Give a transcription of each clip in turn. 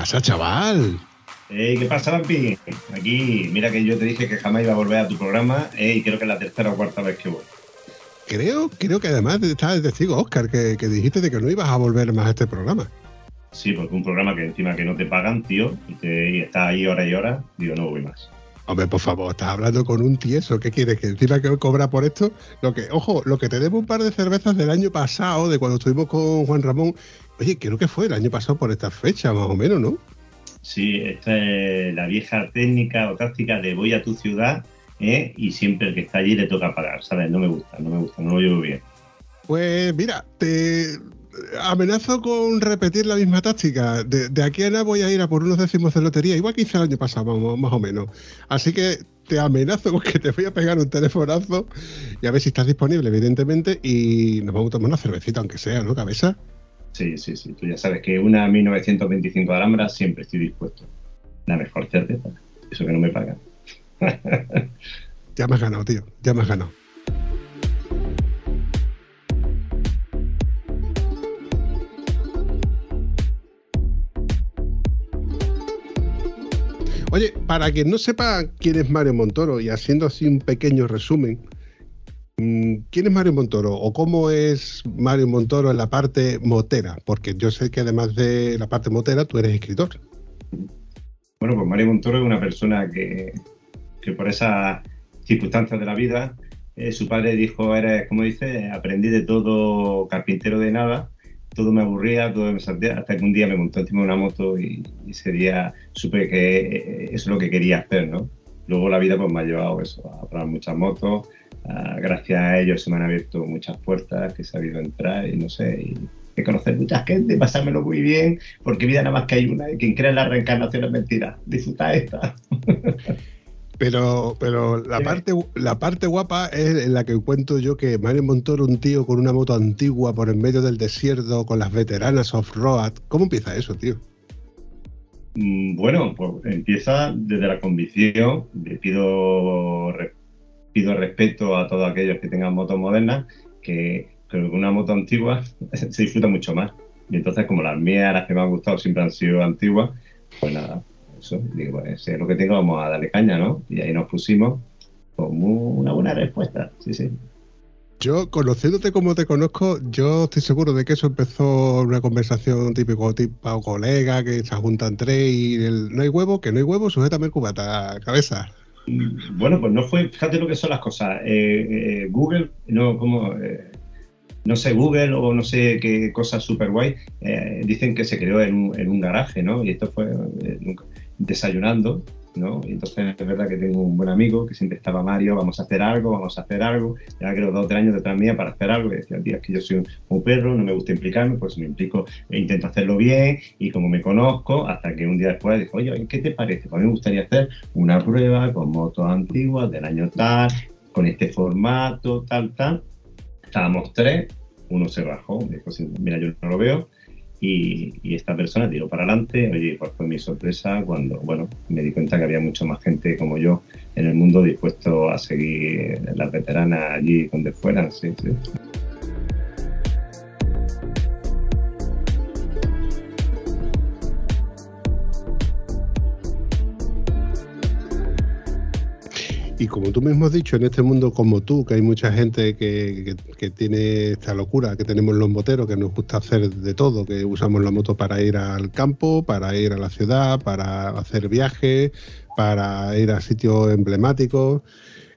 Pasa, chaval? ¿Qué pasa, Lampi? Aquí, mira que yo te dije que jamás iba a volver a tu programa y creo que es la tercera o cuarta vez que voy. Creo, creo que además estaba el testigo, Oscar, que, dijiste de que no ibas a volver más a este programa. Sí, porque un programa que encima que no te pagan, tío, y, te, está ahí hora y hora, digo, no voy más. Hombre, por favor, estás hablando con un tieso. ¿Qué quieres? ¿Que encima que cobra por esto? Lo que, ojo, lo que te debo un par de cervezas del año pasado, de cuando estuvimos con Juan Ramón. Oye, creo que fue el año pasado por esta fecha, más o menos, ¿no? Sí, esta es la vieja técnica o táctica de voy a tu ciudad ¿eh? y siempre el que está allí le toca pagar, ¿sabes? No me gusta, no me gusta, no lo llevo bien. Pues mira, te, amenazo con repetir la misma táctica. De, aquí a nada voy a ir a por unos décimos de lotería, igual que hice el año pasado, más, o menos. Así que te amenazo con que te voy a pegar un telefonazo y a ver si estás disponible, evidentemente, y nos vamos a tomar una cervecita, aunque sea, ¿no, cabeza? Sí, sí, sí. Tú ya sabes que una 1925 de Alhambra siempre estoy dispuesto. La mejor cerveza. Eso que no me pagan. ya me has ganado, tío. Ya me has ganado. Oye, para quien no sepa quién es Mario Montoro y haciendo así un pequeño resumen, mm, ¿quién es Mario Montoro o cómo es Mario Montoro en la parte motera? Porque yo sé que además de la parte motera, tú eres escritor. Bueno, pues Mario Montoro es una persona que, por esas circunstancias de la vida, eh, su padre dijo, eres, como dice, aprendí de todo, carpintero de nada, todo me aburría, todo me salía, hasta que un día me montó encima de una moto y, ese día supe que eh, eso es lo que quería hacer, ¿no? Luego la vida pues me ha llevado eso, a probar muchas motos, gracias a ellos se me han abierto muchas puertas, que he sabido entrar y no sé, y conocer mucha gente, pasármelo muy bien, porque vida nada más que hay una, y quien cree en la reencarnación es mentira, disfruta esta. Pero, pero la parte la parte guapa es en la que cuento yo que Mario Montoro, un tío con una moto antigua por en medio del desierto, con las veteranas off-road. ¿Cómo empieza eso, tío? Mm, bueno, pues empieza desde la convicción. Le pido, pido respeto a todos aquellos que tengan motos modernas, que, con una moto antigua se disfruta mucho más. Y entonces, como las mías, las que me han gustado, siempre han sido antiguas, pues nada, eso, digo, pues, es lo que tengo, vamos a darle caña, ¿no? Y ahí nos pusimos con una buena respuesta, sí, sí. Yo, conociéndote como te conozco, yo estoy seguro de que eso empezó una conversación típico tipo colega, que se juntan tres y el, no hay huevo, que no hay huevo, sujétame el cubata, cabeza. Mm, bueno, pues no fue, fíjate lo que son las cosas. Eh, eh, Google, no, como, eh, no sé, Google o no sé qué cosas super guay, dicen que se creó en un, en un, garaje, ¿no? Y esto fue, nunca, desayunando, ¿no? Y entonces es verdad que tengo un buen amigo que siempre estaba Mario, vamos a hacer algo, vamos a hacer algo. Ya creo dos o tres años detrás mía para hacer algo. Decía, tío, es que yo soy un, perro, no me gusta implicarme, pues me implico, e intento hacerlo bien y como me conozco, hasta que un día después dijo, oye, ¿qué te parece? Pues a mí me gustaría hacer una prueba con motos antiguas del año tal, con este formato, tal, tal. Estábamos tres, uno se bajó, me dijo, mira, yo no lo veo y, esta persona tiró para adelante. Oye, pues fue mi sorpresa cuando, bueno, me di cuenta que había mucho más gente como yo en el mundo dispuesto a seguir las veteranas allí donde fueran, sí, sí. Y como tú mismo has dicho, en este mundo como tú, que hay mucha gente que, tiene esta locura, que tenemos los moteros, que nos gusta hacer de todo, que usamos la moto para ir al campo, para ir a la ciudad, para hacer viajes, para ir a sitios emblemáticos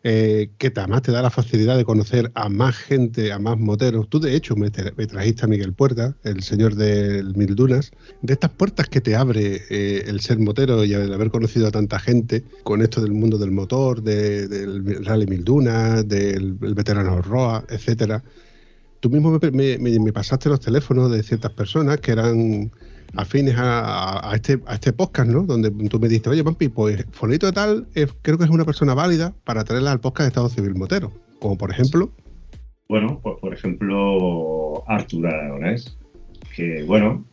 eh, que además te da la facilidad de conocer a más gente, a más moteros. Tú, de hecho, me, trajiste a Miguel Puerta, el señor del Mil Dunas, de estas puertas que te abre eh, el ser motero y el haber conocido a tanta gente con esto del mundo del motor, del Rally Mil Dunas, del veterano Roa, etcétera. tú mismo me, pasaste los teléfonos de ciertas personas que eran afines a, este, a este podcast, ¿no? Donde tú me dijiste, oye, Pampi, pues Fonito de tal creo que es una persona válida para traerla al podcast de Estado Civil Motero. Como por ejemplo. Bueno, pues por ejemplo, Artur Aragonés, que bueno,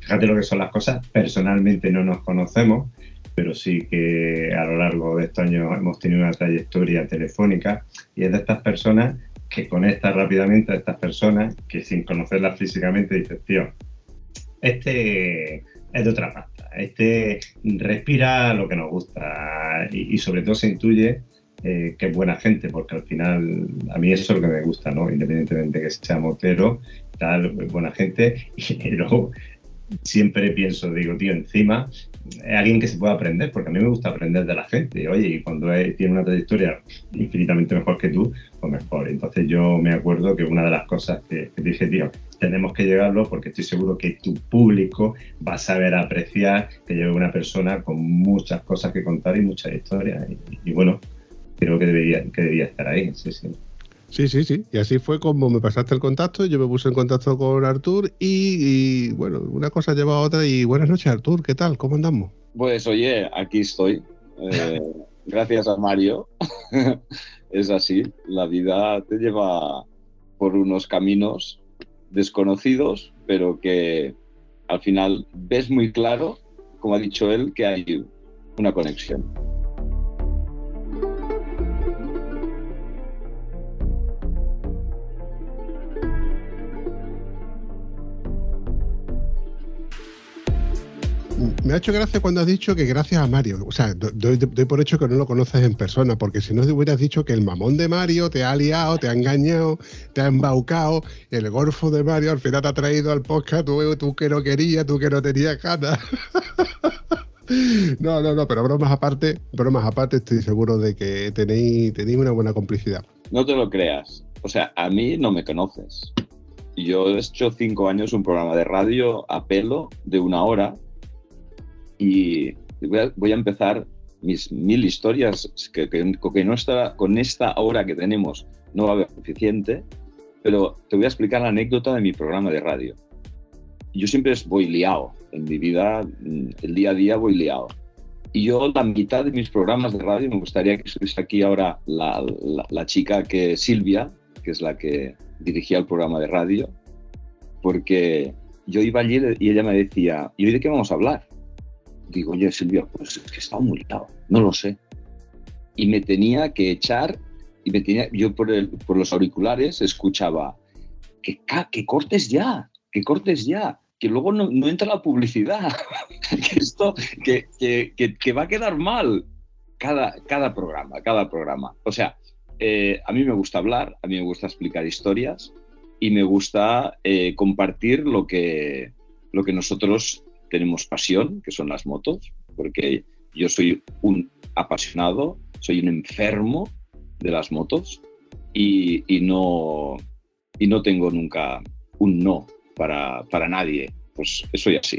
fíjate lo que son las cosas, personalmente no nos conocemos, pero sí que a lo largo de estos años hemos tenido una trayectoria telefónica y es de estas personas que conecta rápidamente a estas personas que sin conocerlas físicamente dices, tío, este es de otra pasta, este respira lo que nos gusta y, sobre todo se intuye eh, que es buena gente, porque al final a mí eso es lo que me gusta, ¿no? Independientemente que sea motero, tal, buena gente, y luego siempre pienso, digo, tío, encima es alguien que se pueda aprender, porque a mí me gusta aprender de la gente. Oye, y cuando tiene una trayectoria infinitamente mejor que tú, pues mejor. Entonces yo me acuerdo que una de las cosas que, dije, tío, tenemos que llegarlo porque estoy seguro que tu público va a saber apreciar que lleve una persona con muchas cosas que contar y muchas historias. Y, bueno, creo que debería, que debería estar ahí, sí, sí. Sí, sí, sí. Y así fue como me pasaste el contacto, yo me puse en contacto con Artur y, bueno, una cosa lleva a otra y buenas noches Artur, ¿qué tal? ¿Cómo andamos? Pues oye, aquí estoy. Eh, gracias a Mario. es así, la vida te lleva por unos caminos desconocidos, pero que al final ves muy claro, como ha dicho él, que hay una conexión. Me ha hecho gracia cuando has dicho que gracias a Mario. O sea, doy, por hecho que no lo conoces en persona, porque si no te hubieras dicho que el mamón de Mario te ha liado, te ha engañado, te ha embaucado, el golfo de Mario al final te ha traído al podcast, tú, que no querías, tú que no tenías ganas. No, no, no, pero bromas aparte, bromas aparte, estoy seguro de que tenéis, tenéis una buena complicidad. No te lo creas. O sea, a mí no me conoces. Yo he hecho cinco años un programa de radio a pelo de una hora y voy a, empezar mis mil historias, que, que, no está, con esta hora que tenemos no va a haber suficiente, pero te voy a explicar la anécdota de mi programa de radio. Yo siempre voy liado, en mi vida, el día a día voy liado. Y yo la mitad de mis programas de radio, me gustaría que estuviese aquí ahora la, la, chica que Silvia, que es la que dirigía el programa de radio, porque yo iba allí y ella me decía, ¿y hoy de qué vamos a hablar? Digo, oye Silvia, pues es que está muy lado, no lo sé. Y me tenía que echar, y me tenía, yo por, el, por los auriculares escuchaba, que, que cortes ya, que cortes ya, que luego no, no entra la publicidad, que esto, que, que, que, va a quedar mal cada, cada programa, cada programa. O sea, eh, a mí me gusta hablar, a mí me gusta explicar historias y me gusta eh, compartir lo que, lo que nosotros tenemos pasión, que son las motos, porque yo soy un apasionado, soy un enfermo de las motos y, no, y no tengo nunca un no para, para nadie. Pues soy así.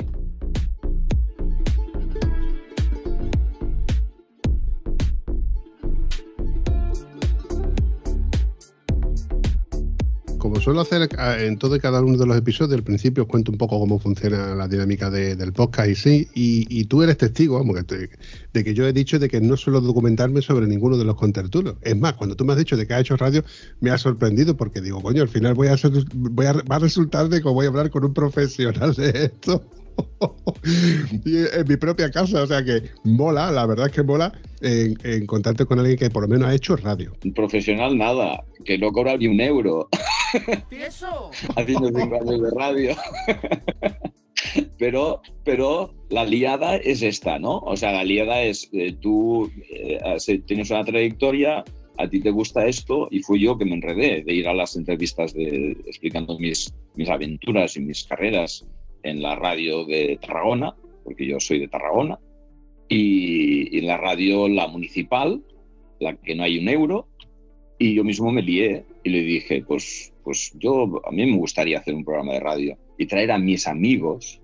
Suelo hacer en todo y cada uno de los episodios, al principio os cuento un poco cómo funciona la dinámica del podcast y sí, y, tú eres testigo, vamos, de que yo he dicho de que no suelo documentarme sobre ninguno de los contertulios. Es más, cuando tú me has dicho de que has hecho radio, me ha sorprendido porque digo, coño, al final voy a, voy a, va a resultar de que voy a hablar con un profesional de esto. en mi propia casa, o sea que mola, la verdad es que mola en, contarte con alguien que por lo menos ha hecho radio. Un profesional nada, que no cobra ni un euro. Haciendo cinco años de radio. pero, pero la liada es esta, ¿no? O sea, la liada es eh, tú eh, tienes una trayectoria, a ti te gusta esto y fui yo que me enredé de ir a las entrevistas de, explicando mis, mis aventuras y mis carreras en la radio de Tarragona, porque yo soy de Tarragona, y, en la radio, la municipal, la que no hay un euro, y yo mismo me lié y le dije, pues, pues yo, a mí me gustaría hacer un programa de radio y traer a mis amigos,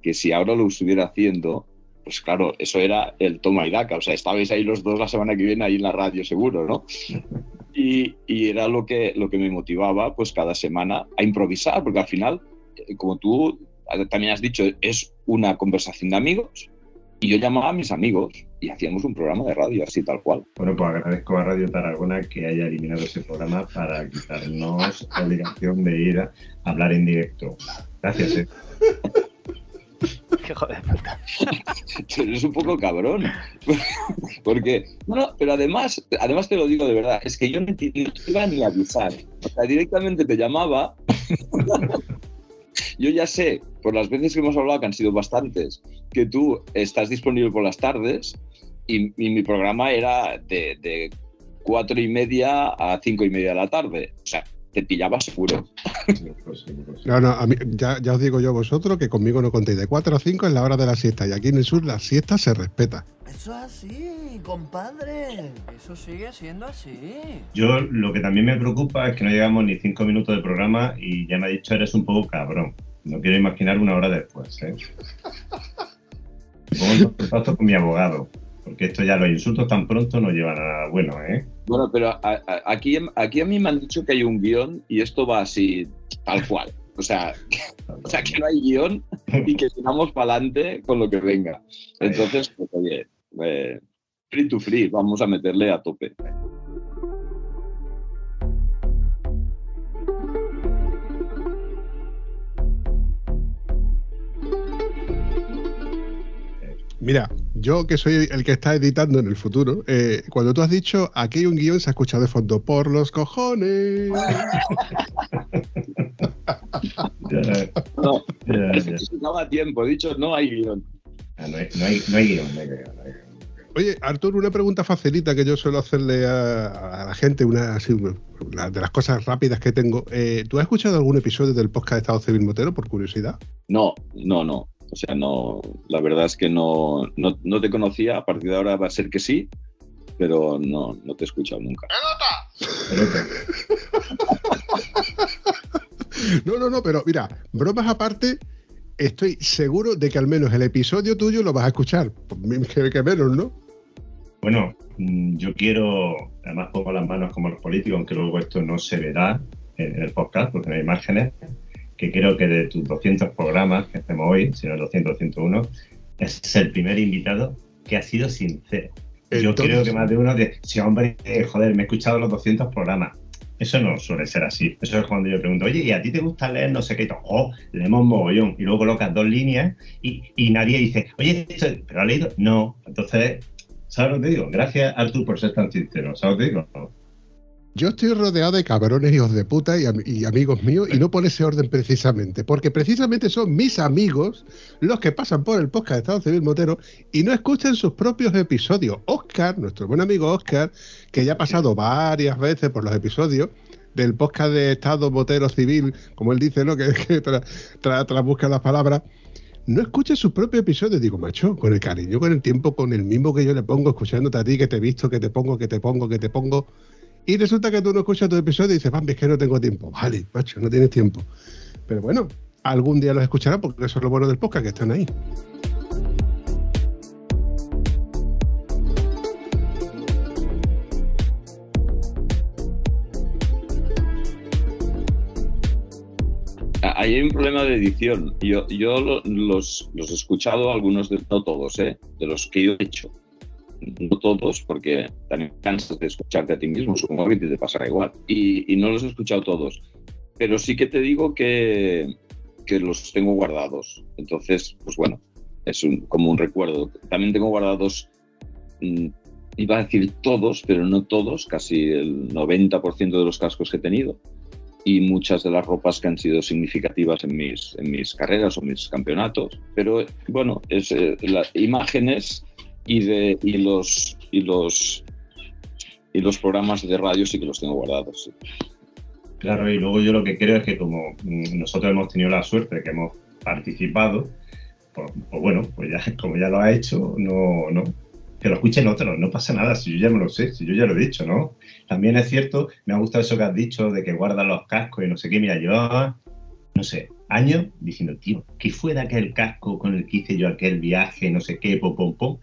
que si ahora lo estuviera haciendo, pues claro, eso era el toma y daca, o sea, estabais ahí los dos la semana que viene ahí en la radio seguro, ¿no? Y, y, era lo que, lo que me motivaba pues cada semana a improvisar, porque al final, eh, como tú también has dicho, es una conversación de amigos y yo llamaba a mis amigos y hacíamos un programa de radio, así tal cual. Bueno, pues agradezco a Radio Tarragona que haya eliminado ese programa para quitarnos la obligación de ir a hablar en directo. Gracias. Eh. Qué joder puta. Eres un poco cabrón. Porque, no, pero además, además te lo digo de verdad, es que yo no te, iba ni a avisar. O sea, directamente te llamaba. Yo ya sé, por las veces que hemos hablado, que han sido bastantes, que tú estás disponible por las tardes y, mi programa era de, de, cuatro y media a cinco y media de la tarde. O sea, te pillaba seguro. No, no, ya, os digo yo vosotros que conmigo no contéis. De 4 a 5 es la hora de la siesta y aquí en el sur la siesta se respeta. Eso es así, compadre. Eso sigue siendo así. Yo lo que también me preocupa es que no llegamos ni 5 minutos de programa y ya me ha dicho eres un poco cabrón. No quiero imaginar una hora después. ¿eh? Pongo en contacto con mi abogado porque esto ya los insultos tan pronto no llevan a nada bueno, ¿eh? Bueno, pero aquí, aquí a mí me han dicho que hay un guion y esto va así, tal cual. O sea, o sea que no hay guion y que sigamos para adelante con lo que venga. Entonces, pues, oye, eh, free to free, vamos a meterle a tope. Mira, yo que soy el que está editando en el futuro, eh, cuando tú has dicho aquí hay un guion, se ha escuchado de fondo por los cojones. no, no a tiempo, he dicho no hay guion. Ah, no, hay, no, hay, no, hay, guion, no hay guion, Oye, Artur, una pregunta facilita que yo suelo hacerle a, la gente, una, así, de las cosas rápidas que tengo. Eh, ¿Tú has escuchado algún episodio del podcast de Estado Civil Motero, por curiosidad? No, no, no. O sea, no, la verdad es que no, no, te conocía, a partir de ahora va a ser que sí, pero no, no te he escuchado nunca. no, no, no, pero mira, bromas aparte, estoy seguro de que al menos el episodio tuyo lo vas a escuchar, que, que menos, ¿no? Bueno, mm, yo quiero, además pongo las manos como los políticos, aunque luego esto no se verá en el podcast porque no hay imágenes que creo que de tus 200 programas que hacemos hoy, si no el 200, 101, es el primer invitado que ha sido sincero. Yo creo que más de uno de, si hombre, eh, joder, me he escuchado los 200 programas. Eso no suele ser así. Eso es cuando yo pregunto, oye, ¿y a ti te gusta leer no sé qué? Oh, leemos mogollón. Y luego colocas dos líneas y, y nadie dice, oye, ¿pero ha leído? No. Entonces, ¿sabes lo que te digo? Gracias, Artur, por ser tan sincero. ¿Sabes lo que te digo? Yo estoy rodeado de cabrones hijos de puta y, amigos míos y no por ese orden precisamente, porque precisamente son mis amigos los que pasan por el podcast de Estado Civil Motero y no escuchan sus propios episodios. Oscar, nuestro buen amigo Oscar, que ya ha pasado varias veces por los episodios del podcast de Estado Motero Civil, como él dice, ¿no? que, que tras busca las palabras, no escucha sus propios episodios. Digo, macho, con el cariño, con el tiempo, con el mismo que yo le pongo, escuchándote a ti, que te he visto, que te pongo, que te pongo, que te pongo y resulta que tú no escuchas tu episodio y dices, Bambi, es que no tengo tiempo. Vale, macho, no tienes tiempo. Pero bueno, algún día los escucharás porque eso es lo bueno del podcast, que están ahí. Ahí hay un problema de edición. Yo, yo los, los he escuchado, algunos de, no todos, ¿eh? de los que yo he hecho no todos, porque también cansas de escucharte a ti mismo, supongo que te pasará igual. Y, no los he escuchado todos. Pero sí que te digo que, que los tengo guardados. Entonces, pues bueno, es como un recuerdo. También tengo guardados, mm, iba a decir todos, pero no todos, casi el 90% de los cascos que he tenido. Y muchas de las ropas que han sido significativas en mis, en mis carreras o mis campeonatos. Pero bueno, es, eh, las imágenes y de y los y los y los programas de radio sí que los tengo guardados. Claro, y luego yo lo que creo es que como nosotros hemos tenido la suerte de que hemos participado, pues, pues, bueno, pues ya como ya lo ha hecho, no, no, que lo escuchen otros, no pasa nada, si yo ya me lo sé, si yo ya lo he dicho, ¿no? También es cierto, me ha gustado eso que has dicho de que guardan los cascos y no sé qué, mira, yo, no sé, años diciendo, tío, ¿qué fue de aquel casco con el que hice yo aquel viaje, no sé qué, pom, pom, pom?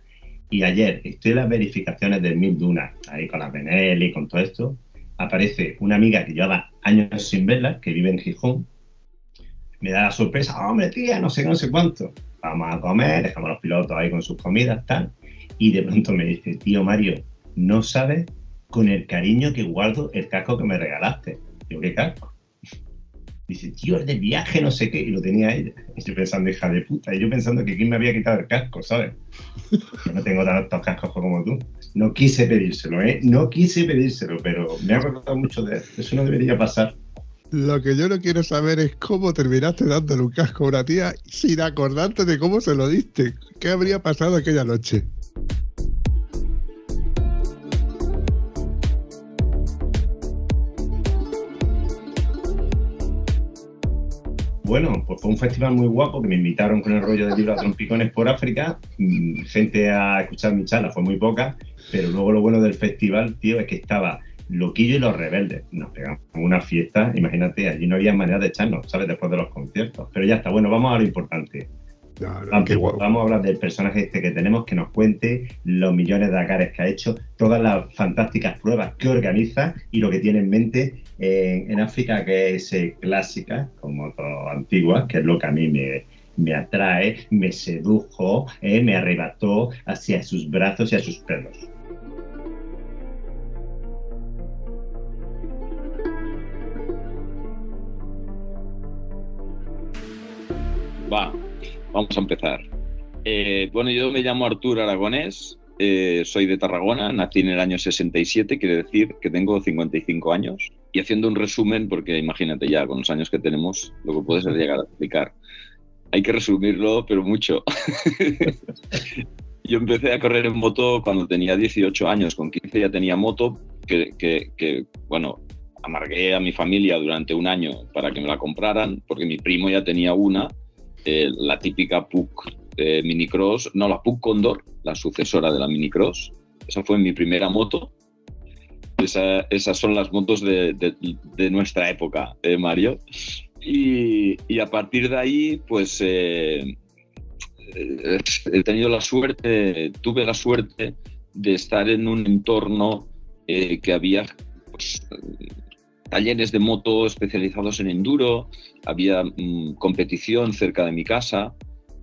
Y ayer estoy en las verificaciones del Mil Duna, ahí con la PNL y con todo esto, aparece una amiga que llevaba años sin verla, que vive en Gijón, me da la sorpresa, hombre, tía, no sé no sé cuánto. Vamos a comer, dejamos los pilotos ahí con sus comidas, tal. Y de pronto me dice, tío Mario, no sabes con el cariño que guardo el casco que me regalaste. Digo, ¿qué casco? Dice, tío, es de viaje, no sé qué. Y lo tenía ella. Y yo pensando, hija de puta. Y yo pensando que quién me había quitado el casco, ¿sabes? Yo no tengo tantos cascos como tú. No quise pedírselo, ¿eh? No quise pedírselo, pero me ha acordado mucho de eso. Eso no debería pasar. Lo que yo no quiero saber es cómo terminaste dándole un casco a una tía sin acordarte de cómo se lo diste. ¿Qué habría pasado aquella noche? Bueno, pues fue un festival muy guapo que me invitaron con el rollo de libro a trompicones por África. Mm, Gente a escuchar mi charla fue muy poca, pero luego lo bueno del festival, tío, es que estaba Loquillo y los rebeldes. Nos pegamos una fiesta, imagínate, allí no había manera de echarnos, ¿sabes? Después de los conciertos. Pero ya está, bueno, vamos a lo importante. No, no, Vamos, qué guapo. vamos a hablar del personaje este que tenemos, que nos cuente los millones de Dakares que ha hecho, todas las fantásticas pruebas que organiza y lo que tiene en mente en, en África, que es eh, clásica, como todo antiguas, que es lo que a mí me, me atrae, me sedujo, eh, me arrebató hacia sus brazos y a sus pelos. Va, vamos a empezar. Eh, bueno, yo me llamo Artur Aragonés, eh, soy de Tarragona, nací en el año 67, quiere decir que tengo 55 años. Y haciendo un resumen, porque imagínate ya con los años que tenemos, lo que puedes llegar a explicar. Hay que resumirlo, pero mucho. yo empecé a correr en moto cuando tenía 18 años, con 15 ya tenía moto, que, que, que bueno, amargué a mi familia durante un año para que me la compraran, porque mi primo ya tenía una, eh, la típica PUC eh, Minicross, no, la PUC Condor, la sucesora de la Minicross. Esa fue mi primera moto. Esa- esas son las motos de, de- nuestra época, ¿eh, Mario. Y, y a partir de ahí, pues eh, eh, he tenido la suerte, tuve la suerte de estar en un entorno que había pues, talleres de moto especializados en enduro, había mm, competición cerca de mi casa.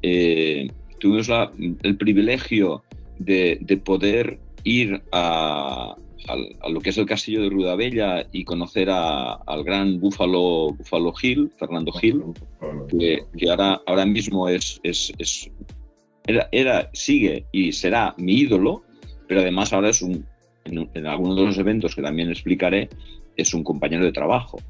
Eh, tuvimos la- el privilegio de, de poder ir a, lo que es el castillo de Rudabella y conocer a- al gran Búfalo, Búfalo Gil, Fernando Gil, que, que ahora, ahora mismo es, es, es- era, era, sigue y será mi ídolo, pero además ahora es un, en, en algunos de los eventos que también explicaré, es un compañero de trabajo,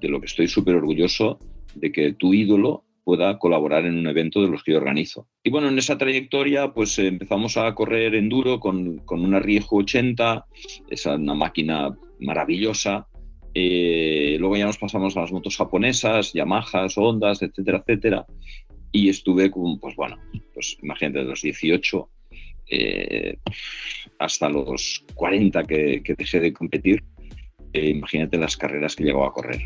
de lo que estoy súper orgulloso de que tu ídolo pueda colaborar en un evento de los que yo organizo. Y bueno, en esa trayectoria pues empezamos a correr enduro con, con una Riejo 80, es una máquina maravillosa. Eh, luego ya nos pasamos a las motos japonesas, Yamahas, Hondas, etcétera, etcétera. Y estuve con, pues bueno, pues imagínate, de los 18 eh, hasta los 40 que, que dejé de competir, eh, imagínate las carreras que llegó a correr.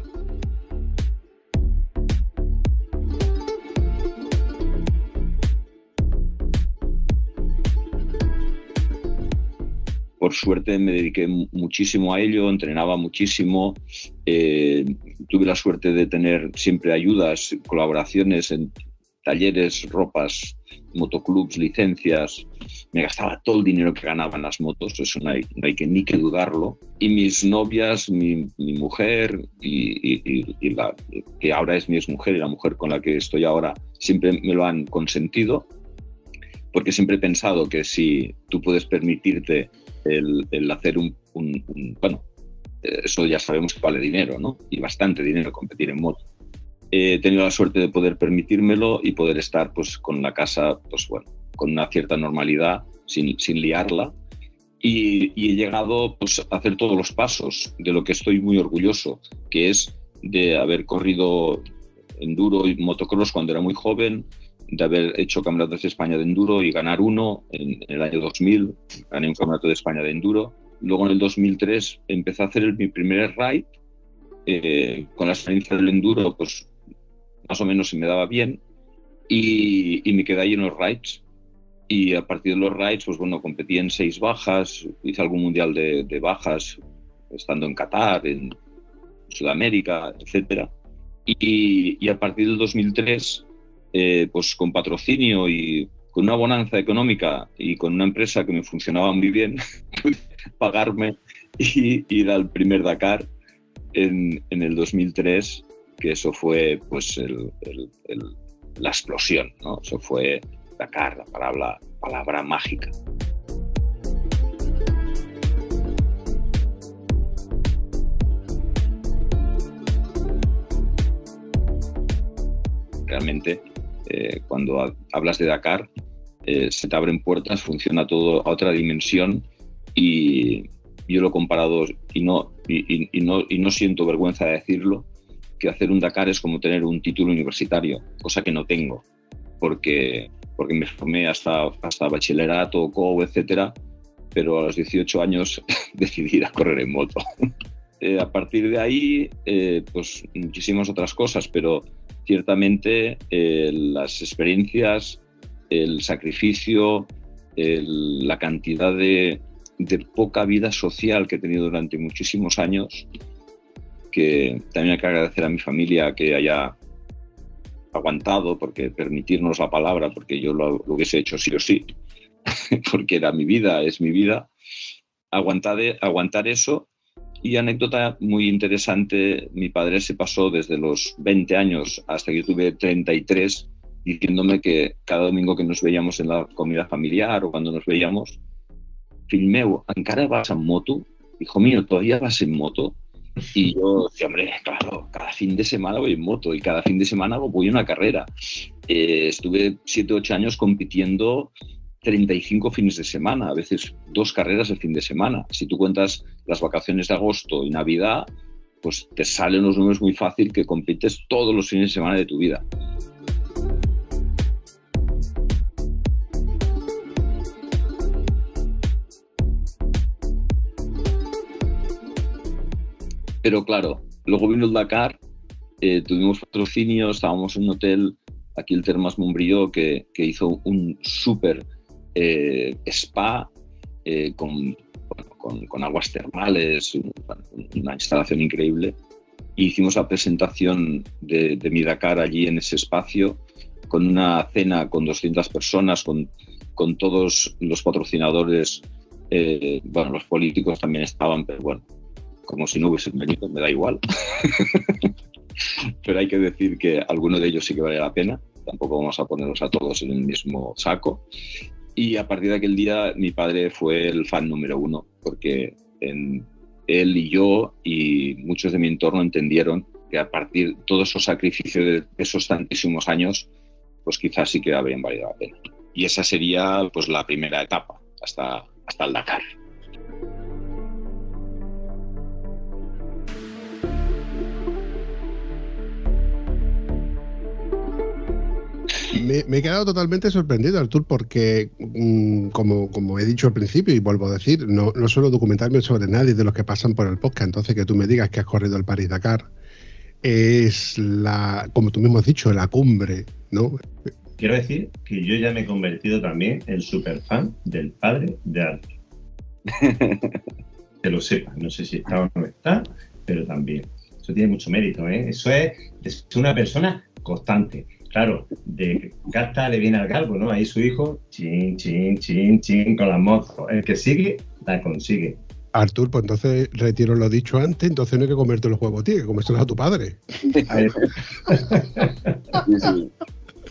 Por suerte me dediqué mu- muchísimo a ello, entrenaba muchísimo, eh, tuve la suerte de tener siempre ayudas, colaboraciones en talleres, ropas, motoclubs, licencias. Me gastaba todo el dinero que ganaba en las motos, eso no hay, que, ni que dudarlo. Y mis novias, mi, mujer, y, la que ahora es mi exmujer y la mujer con la que estoy ahora, siempre me lo han consentido, porque siempre he pensado que si tú puedes permitirte el, hacer un, un- Bueno, eso ya sabemos que vale dinero, ¿no? Y bastante dinero competir en moto he tenido la suerte de poder permitírmelo y poder estar pues con la casa pues bueno con una cierta normalidad sin, sin liarla. Y, y he llegado pues a hacer todos los pasos de lo que estoy muy orgulloso que es de haber corrido enduro y motocross cuando era muy joven de haber hecho campeonatos de España de enduro y ganar uno en, en el año 2000 gané un campeonato de España de enduro. Luego en el 2003 empecé a hacer el- mi primer ride eh, con la experiencia del enduro pues más o menos se me daba bien y, me quedé ahí en los rides y a partir de los rides pues bueno competí en seis bajas hice algún mundial de, bajas estando en Qatar, en Sudamérica, etcétera. Y, a partir del 2003, eh, pues con patrocinio y con una bonanza económica y con una empresa que me funcionaba muy bien, pagarme y ir al primer Dakar en, en el 2003, que eso fue pues la explosión, ¿no? Eso fue Dakar, la palabra, palabra mágica. Realmente, eh, cuando ha- hablas de Dakar, eh, se te abren puertas, funciona todo a otra dimensión y yo lo he comparado y no, y no, y no siento vergüenza de decirlo, que hacer un Dakar es como tener un título universitario, cosa que no tengo, porque, porque me formé hasta, hasta bachillerato, COU, etcétera, pero a los 18 años decidí ir a correr en moto. Eh, a partir de ahí, eh, pues muchísimas otras cosas, pero ciertamente eh, las experiencias, el sacrificio, el- la cantidad de, de poca vida social que he tenido durante muchísimos años, que también hay que agradecer a mi familia que haya aguantado, porque permitirnos la palabra, porque yo lo, lo hubiese hecho sí o sí, porque era mi vida, es mi vida, aguantar, aguantar eso. Y anécdota muy interesante, mi padre se pasó desde los 20 años hasta que yo tuve 33 diciéndome que cada domingo que nos veíamos en la comida familiar o cuando nos veíamos, Filmeu, ¿encara vas en moto? Hijo mío, ¿todavía vas en moto? Y yo decía, hombre, claro, cada fin de semana voy en moto y cada fin de semana voy a una carrera. Eh, estuve 7 8 años compitiendo 35 fines de semana, a veces dos carreras el fin de semana. Si tú cuentas las vacaciones de agosto y Navidad, pues te salen los números muy fácil que compites todos los fines de semana de tu vida. Pero claro, luego vino el Dakar, eh, tuvimos patrocinio, estábamos en un hotel, aquí el Termas Montbrió, que, hizo un súper eh, spa eh, con, con, aguas termales, un- una instalación increíble. Y hicimos la presentación de, de mi Dakar allí en ese espacio, con una cena con 200 personas, con, con todos los patrocinadores, bueno, los políticos también estaban, pero bueno, como si no hubiesen venido, me da igual. pero hay que decir que alguno de ellos sí que vale la pena, tampoco vamos a ponerlos a todos en el mismo saco. Y a partir de aquel día mi padre fue el fan número uno, porque en- él y yo y muchos de mi entorno entendieron que a partir de todos esos sacrificios de esos tantísimos años, pues quizás sí que habrían valido la pena. Y esa sería pues la primera etapa hasta, hasta el Dakar. Me, me he quedado totalmente sorprendido, Artur, porque, mm, como, como he dicho al principio y vuelvo a decir, no, no suelo documentarme sobre nadie de los que pasan por el podcast. Entonces, que tú me digas que has corrido el París-Dakar es la, como tú mismo has dicho, la cumbre, ¿no? Quiero decir que yo ya me he convertido también en super fan del padre de Arthur. que lo sepa, no sé si está o no está, pero también. Eso tiene mucho mérito, ¿eh? Eso es, es una persona constante. Claro, de gasta le viene al galgo, ¿no? Ahí su hijo, chin, chin, chin, chin, con las motos. El que sigue, la consigue. Artur, pues entonces retiro lo dicho antes, entonces no hay que comerte los huevos, tío, que comérselos a tu padre. A ver, Sí, sí.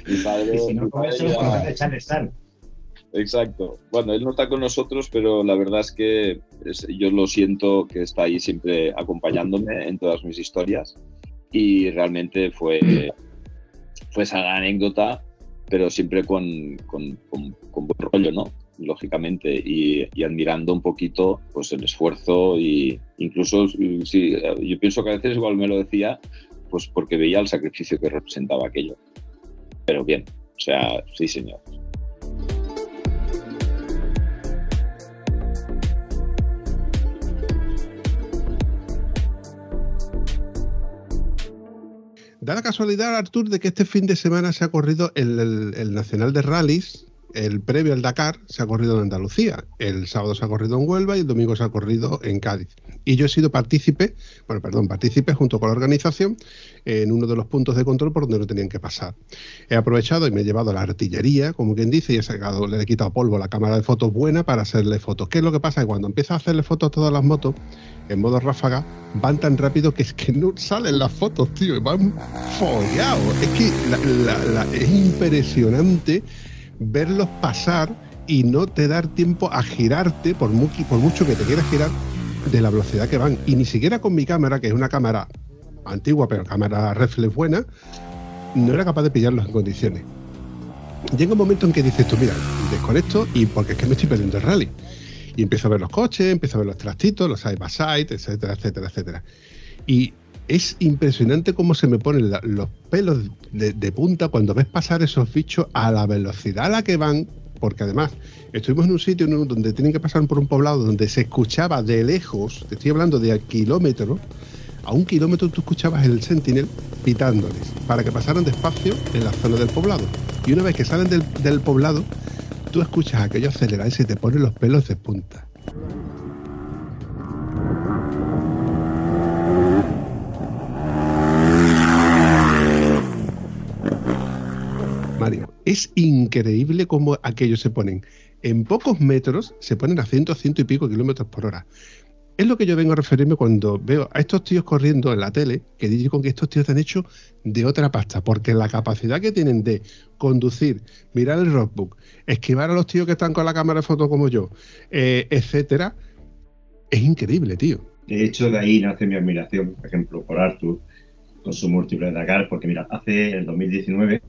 Mi padre, y si no mi come padre eso, ya- echarle sal. Exacto. Bueno, él no está con nosotros, pero la verdad es que es- yo lo siento que está ahí siempre acompañándome en todas mis historias y realmente fue, fue esa anécdota, pero siempre con, con, con- buen rollo, ¿no? Lógicamente, y, y admirando un poquito pues el esfuerzo y incluso sí, yo pienso que a veces igual me lo decía pues porque veía el sacrificio que representaba aquello. Pero bien, o sea, sí señor. Da la casualidad, Artur, de que este fin de semana se ha corrido el, el- el Nacional de Rallys el previo al Dakar se ha corrido en Andalucía, el sábado se ha corrido en Huelva y el domingo se ha corrido en Cádiz. Y yo he sido partícipe, bueno, perdón, partícipe junto con la organización en uno de los puntos de control por donde no tenían que pasar. He aprovechado y me he llevado la artillería, como quien dice, y he sacado, le he quitado polvo la cámara de fotos buena para hacerle fotos. ¿Qué es lo que pasa? Que cuando empiezas a hacerle fotos a todas las motos, en modo ráfaga, van tan rápido que es que no salen las fotos, tío, van follados. Es que es impresionante verlos pasar y no te dar tiempo a girarte, por, mucho que te quieras girar, de la velocidad que van. Y ni siquiera con mi cámara, que es una cámara antigua, pero cámara reflex buena, no era capaz de pillarlos en condiciones. Llega un momento en que dices tú, mira, desconecto y porque es que me estoy perdiendo el rally. Y empiezo a ver los coches, empiezo a ver los trastitos, los side by side, etcétera, etcétera, etcétera. Y es impresionante cómo se me ponen los pelos de, punta cuando ves pasar esos bichos a la velocidad a la que van, porque además estuvimos en un sitio donde tienen que pasar por un poblado donde se escuchaba de lejos, te estoy hablando de a kilómetros, a un kilómetro tú escuchabas el sentinel pitándoles para que pasaran despacio en la zona del poblado. Y una vez que salen del, poblado, tú escuchas aquello acelerar y se te ponen los pelos de punta. Mario, es increíble cómo aquellos se ponen en pocos metros, se ponen a ciento, ciento y pico kilómetros por hora. Es lo que yo vengo a referirme cuando veo a estos tíos corriendo en la tele, que digo con que estos tíos han hecho de otra pasta, porque la capacidad que tienen de conducir, mirar el rockbook, esquivar a los tíos que están con la cámara de foto como yo, eh, etcétera, es increíble, tío. De hecho, de ahí nace mi admiración, por ejemplo, por Arthur, con su múltiple Dakar, porque mira, hace el 2019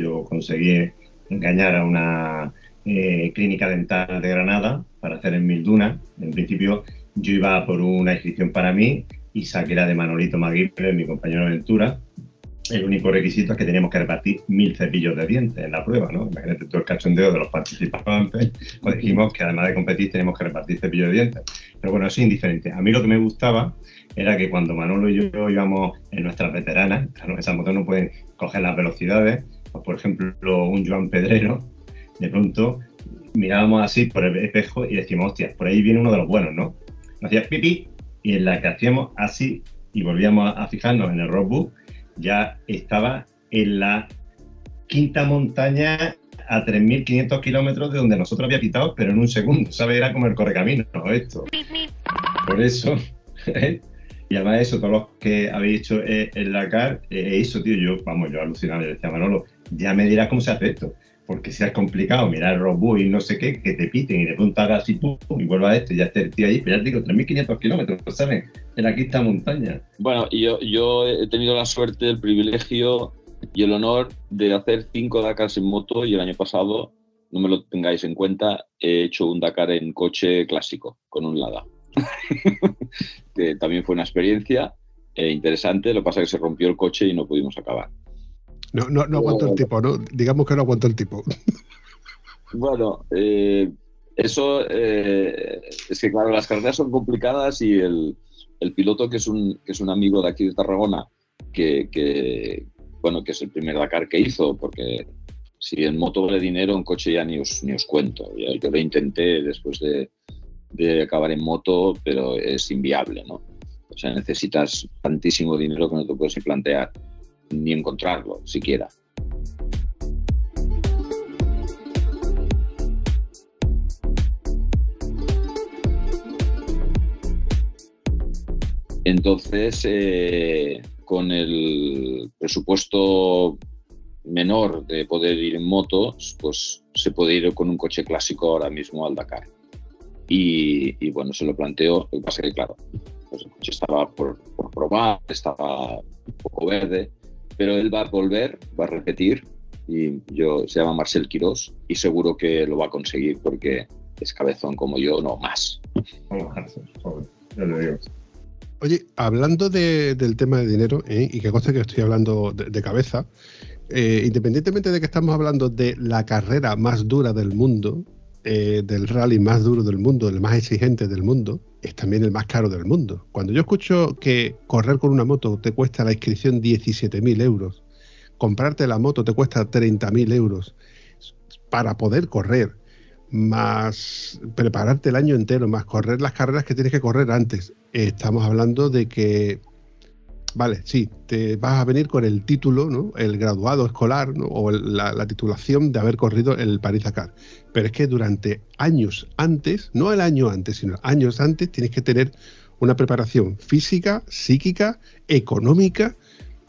yo conseguí engañar a una eh, clínica dental de Granada para hacer en Mil Dunas. En principio yo iba por una inscripción para mí y saqué la de Manolito Maguire, mi compañero de aventura. El único requisito es que teníamos que repartir mil cepillos de dientes en la prueba, ¿no? Imagínate todo el cachondeo de los participantes. Pues dijimos que además de competir tenemos que repartir cepillos de dientes. Pero bueno, eso es indiferente. A mí lo que me gustaba era que cuando Manolo y yo íbamos en nuestras veteranas, claro, esas motos no pueden coger las velocidades, por ejemplo, un Joan Pedrero, de pronto mirábamos así por el espejo y decíamos, hostia, por ahí viene uno de los buenos, ¿no? Nos hacía pipi y en la que hacíamos así y volvíamos a, fijarnos en el roadbook, ya estaba en la quinta montaña a 3.500 kilómetros de donde nosotros había quitado, pero en un segundo, ¿sabes? Era como el correcamino, esto. Por eso, ¿eh? Y además eso, todos los que habéis hecho eh, el Dakar, eh, eso, tío, yo, vamos, yo alucinaba, le decía Manolo, ya me dirás cómo se hace esto. Porque si es complicado mirar el robot y no sé qué, que te piten y de pronto hagas así, pum, y vuelva a esto y ya esté el tío ahí, pero ya te digo, 3.500 kilómetros, ¿sabes? En la quinta montaña. Bueno, yo, yo he tenido la suerte, el privilegio y el honor de hacer cinco Dakars en moto y el año pasado, no me lo tengáis en cuenta, he hecho un Dakar en coche clásico, con un Lada. que también fue una experiencia eh, interesante, lo que pasa es que se rompió el coche y no pudimos acabar. No, no, no aguantó el tipo, ¿no? Digamos que no aguantó el tipo. Bueno, eh, eso eh, es que, claro, las carreras son complicadas y el, piloto, que es, un, que es un amigo de aquí de Tarragona, que, bueno, que es el primer Dakar que hizo, porque si en moto vale dinero, en coche ya ni os, ni os cuento. Yo, lo intenté después de, de acabar en moto, pero es inviable, ¿no? O sea, necesitas tantísimo dinero que no te puedes ni plantear ni encontrarlo siquiera. Entonces, eh, con el presupuesto menor de poder ir en moto, pues se puede ir con un coche clásico ahora mismo al Dakar. Y, bueno, se lo planteo, lo que pasa que, claro, pues el coche estaba por, probar, estaba un poco verde, pero él va a volver, va a repetir, y yo se llama Marcel Quirós, y seguro que lo va a conseguir porque es cabezón como yo, no más. Oye, hablando del tema de dinero, ¿eh? y que cosa que estoy hablando de, cabeza, eh, independientemente de que estamos hablando de la carrera más dura del mundo, eh, del rally más duro del mundo, el más exigente del mundo, es también el más caro del mundo. Cuando yo escucho que correr con una moto te cuesta la inscripción 17.000 euros, comprarte la moto te cuesta 30.000 euros, para poder correr, más prepararte el año entero, más correr las carreras que tienes que correr antes. Estamos hablando de que, vale, sí, te vas a venir con el título, ¿no? el graduado escolar o la, la, titulación de haber corrido el París-Dakar. Pero es que durante años antes, no el año antes, sino años antes, tienes que tener una preparación física, psíquica, económica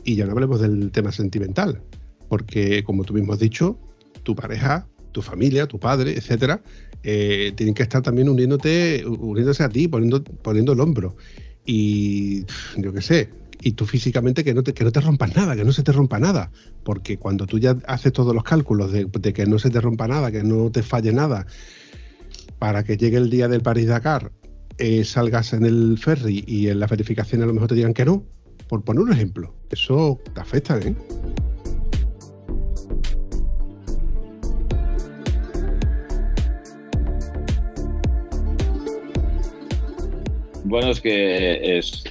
y ya no hablemos del tema sentimental, porque como tú mismo has dicho, tu pareja, tu familia, tu padre, etcétera, eh, tienen que estar también uniéndote, uniéndose a ti, poniendo, poniendo el hombro. Y yo qué sé, y tú físicamente que no, te, que no te rompas nada, que no se te rompa nada, porque cuando tú ya haces todos los cálculos de, que no se te rompa nada, que no te falle nada, para que llegue el día del París-Dakar, eh, salgas en el ferry y en la verificación a lo mejor te digan que no, por poner un ejemplo, eso te afecta, ¿eh? Bueno, es que es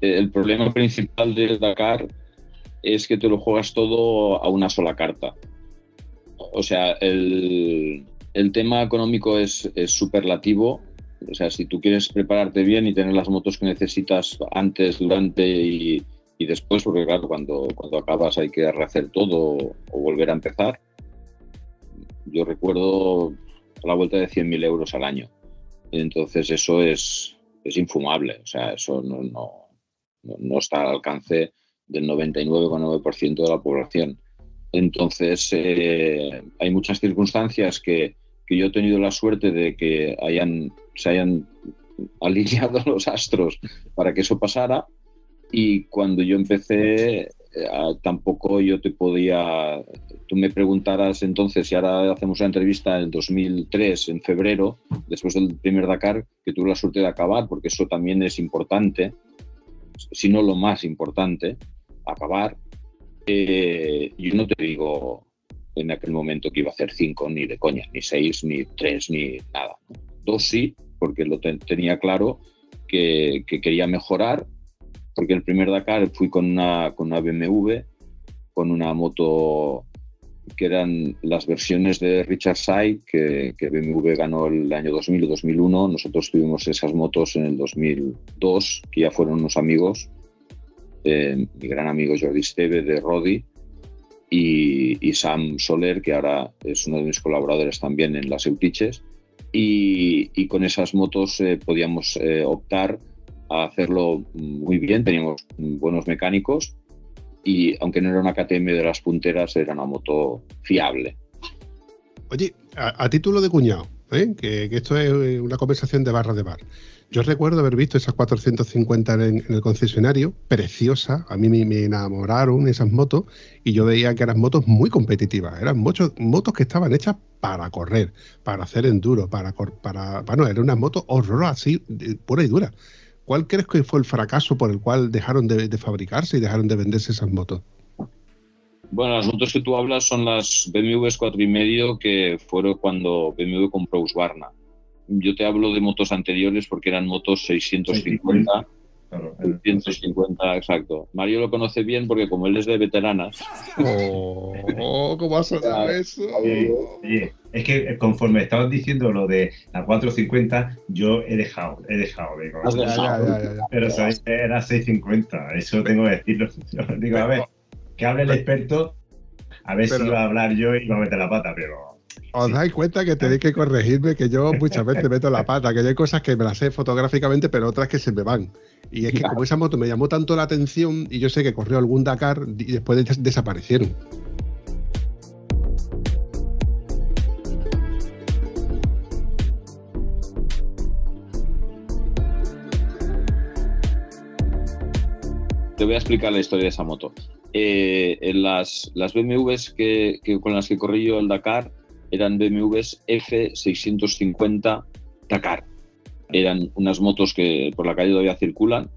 el problema principal del Dakar es que te lo juegas todo a una sola carta. O sea, el, el tema económico es, es, superlativo. O sea, si tú quieres prepararte bien y tener las motos que necesitas antes, durante y, y después, porque claro, cuando, cuando acabas hay que rehacer todo o volver a empezar. Yo recuerdo a la vuelta de 100.000 euros al año. Entonces eso es, es infumable, o sea, eso no, no, no está al alcance del 99,9% de la población. Entonces, eh, hay muchas circunstancias que, que, yo he tenido la suerte de que hayan, se hayan alineado los astros para que eso pasara y cuando yo empecé eh, tampoco yo te podía, tú me preguntaras entonces, si ahora hacemos una entrevista en 2003, en febrero, después del primer Dakar, que tuve la suerte de acabar, porque eso también es importante, si no lo más importante, acabar. Eh, yo no te digo en aquel momento que iba a hacer cinco, ni de coña, ni seis, ni tres, ni nada. Dos sí, porque lo te tenía claro que, que quería mejorar porque el primer Dakar fui con una, con una BMW, con una moto que eran las versiones de Richard Say, que, que, BMW ganó el año 2000 o 2001. Nosotros tuvimos esas motos en el 2002, que ya fueron unos amigos, eh, mi gran amigo Jordi Steve de Rodi y, y, Sam Soler, que ahora es uno de mis colaboradores también en las Eutiches. Y, y con esas motos eh, podíamos eh, optar a hacerlo muy bien, teníamos buenos mecánicos y aunque no era una KTM de las punteras, era una moto fiable. Oye, a, título de cuñado, ¿eh? que, esto es una conversación de barra de bar. Yo recuerdo haber visto esas 450 en, en el concesionario, preciosa, a mí me, enamoraron esas motos y yo veía que eran motos muy competitivas, eran motos, motos que estaban hechas para correr, para hacer enduro, para, para bueno, eran unas motos horrorosas así, pura y dura. ¿Cuál crees que fue el fracaso por el cual dejaron de, de, fabricarse y dejaron de venderse esas motos? Bueno, las motos que tú hablas son las BMWs 4,5 que fueron cuando BMW compró Husqvarna. Yo te hablo de motos anteriores porque eran motos 650. Claro, 650, exacto. Mario lo conoce bien porque como él es de veteranas. Oh, ¿cómo ha sonado eso? Oye, oye, es que conforme estabas diciendo lo de la 450, yo he dejado, he dejado de Pero ¿sabes? era 650, eso tengo que decirlo. Digo, a ver, que hable el experto, a ver pero, si iba a hablar yo y iba a meter la pata, pero. Os dais cuenta que tenéis que corregirme, que yo muchas veces meto la pata, que hay cosas que me las sé fotográficamente, pero otras que se me van. Y es que como esa moto me llamó tanto la atención y yo sé que corrió algún Dakar y después des desaparecieron. Te voy a explicar la historia de esa moto. Eh, en las, las BMWs que, que, con las que corrí yo el Dakar eran BMWs F650 Dakar. Eran unas motos que por la calle todavía circulan.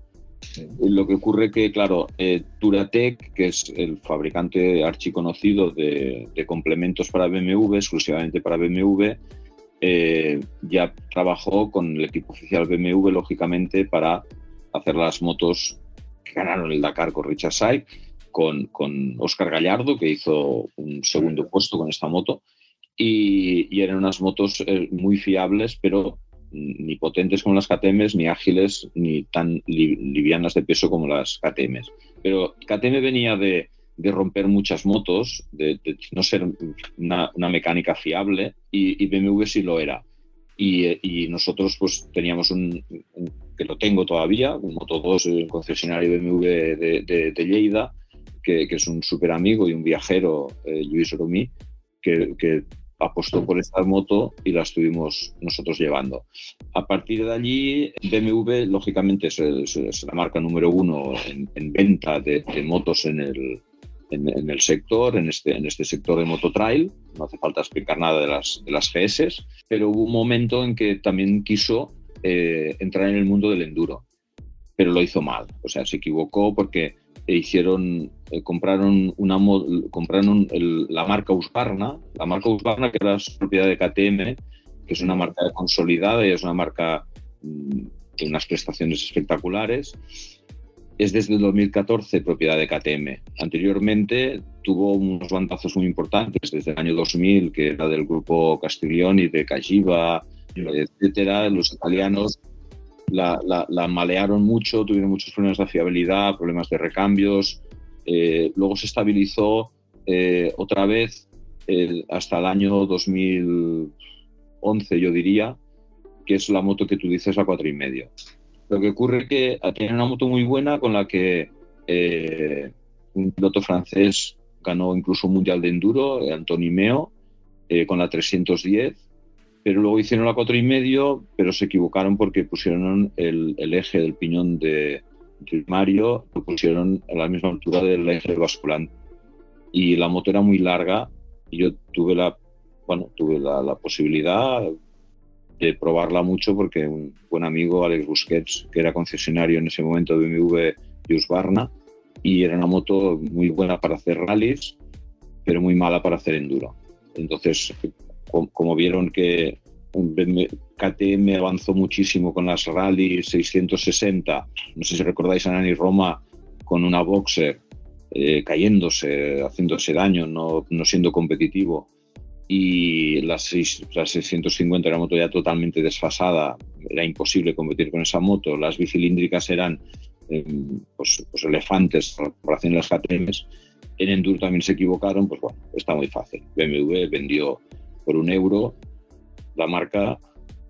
Sí. Lo que ocurre que, claro, eh, Turatec, que es el fabricante archiconocido de, de complementos para BMW, exclusivamente para BMW, eh, ya trabajó con el equipo oficial BMW, lógicamente, para hacer las motos que ganaron el Dakar con Richard Say, con, con Oscar Gallardo, que hizo un segundo puesto con esta moto, y, y eran unas motos eh, muy fiables, pero ni potentes como las KTMs, ni ágiles, ni tan li- livianas de peso como las KTMs. Pero KTM venía de, de romper muchas motos, de, de no ser una, una mecánica fiable, y, y BMW sí lo era. Y, eh, y nosotros pues teníamos un, un- que lo tengo todavía, un Moto 2, un concesionario BMW de, de- de Lleida, que, que es un súper amigo y un viajero, eh, Luis Oromí, que, que apostó por esta moto y la estuvimos nosotros llevando. A partir de allí, BMW, lógicamente, es, la marca número uno en, en venta de, motos en el, en el sector, en este, en este sector de mototrail. No hace falta explicar nada de las, de las GS, pero hubo un momento en que también quiso eh, entrar en el mundo del enduro, pero lo hizo mal. O sea, se equivocó porque hicieron, eh, compraron, una, compraron el- la marca Husqvarna, la marca Husqvarna que era propiedad de KTM, que es una marca consolidada y es una marca mm, de unas prestaciones espectaculares. Es desde el 2014 propiedad de KTM. Anteriormente tuvo unos bandazos muy importantes desde el año 2000, que era del grupo Castiglioni, de Cagiva, etcétera. Los italianos la, la- la malearon mucho, tuvieron muchos problemas de fiabilidad, problemas de recambios. Eh, luego se estabilizó eh, otra vez el- hasta el año 2011, yo diría, que es la moto que tú dices, la cuatro y medio. Lo que ocurre es que tiene una moto muy buena con la que eh, un piloto francés ganó incluso un mundial de enduro, eh, Antoni Meo, eh, con la 310 pero luego hicieron la cuatro y medio, pero se equivocaron porque pusieron el, eje del piñón de, del Mario, lo pusieron a la misma altura del eje basculante. Y la moto era muy larga y yo tuve la, bueno, tuve la, posibilidad de probarla mucho porque un buen amigo, Alex Busquets, que era concesionario en ese momento de BMW y Husqvarna, y era una moto muy buena para hacer rallies, pero muy mala para hacer enduro. Entonces, com- como vieron que KTM avanzó muchísimo con las Rally 660, no sé si recordáis a Nani Roma con una Boxer eh, cayéndose, haciéndose daño, no, no siendo competitivo, y las, seis- las 650 era una moto ya totalmente desfasada, era imposible competir con esa moto, las bicilíndricas eran eh, pues, pues elefantes por comparación de las KTMs, en Enduro también se equivocaron, pues bueno, está muy fácil. BMW vendió por un euro la marca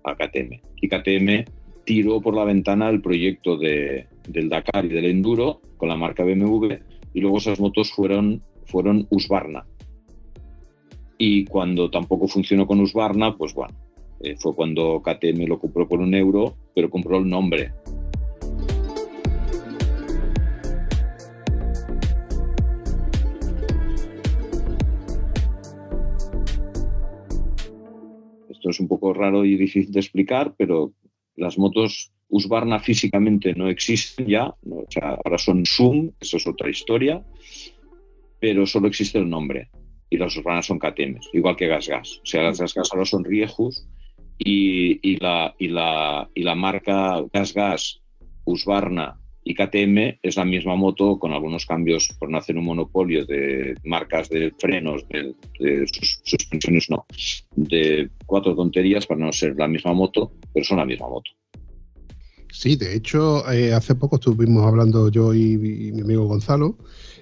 a KTM. Y KTM tiró por la ventana el proyecto de, del Dakar y del Enduro con la marca BMW y luego esas motos fueron, fueron Husqvarna. Y cuando tampoco funcionó con Husqvarna, pues bueno, eh, fue cuando KTM lo compró por un euro, pero compró el nombre. Es un poco raro y difícil de explicar, pero las motos Husqvarna físicamente no existen ya, o sea, ahora son Zoom, eso es otra historia, pero solo existe el nombre y las Husqvarna son KTM, igual que Gas Gas. O sea, las Gas ahora son Riejus y la marca Gas Gas, Husqvarna y KTM es la misma moto con algunos cambios por no hacer un monopolio de marcas de frenos, de, de sus- suspensiones, no, de cuatro tonterías para no ser la misma moto, pero son la misma moto. Sí, de hecho, eh, hace poco estuvimos hablando yo y, mi amigo Gonzalo,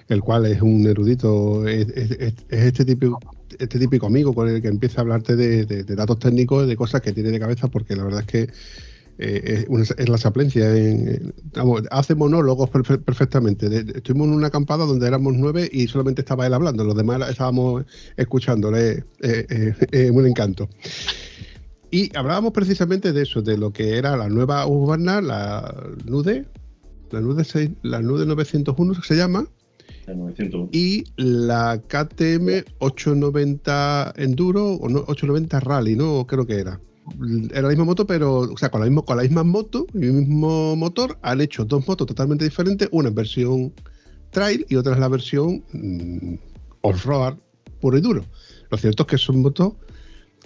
el cual es un erudito, es, es- es- es este típico este típico amigo con el que empieza a hablarte de datos técnicos, de cosas que tiene de cabeza, porque la verdad es que eh, es la saplencia. en- en- vamos, hace monólogos perfe- perfectamente. Estuvimos en una acampada donde éramos nueve y solamente estaba él hablando, los demás estábamos escuchándole. Eh, eh, eh, un encanto. Y hablábamos precisamente de eso, de lo que era la nueva Husqvarna, la Nude, la Nude, 6 la Nude 901 que se llama, El 901. y la KTM 890 Enduro o no, 890 Rally, ¿no? Creo que era. Era la misma moto, pero, o sea, con la misma, con la misma moto y el mismo motor, han hecho dos motos totalmente diferentes, una en versión trail y otra es la versión mm, off-road puro y duro. Lo cierto es que son motos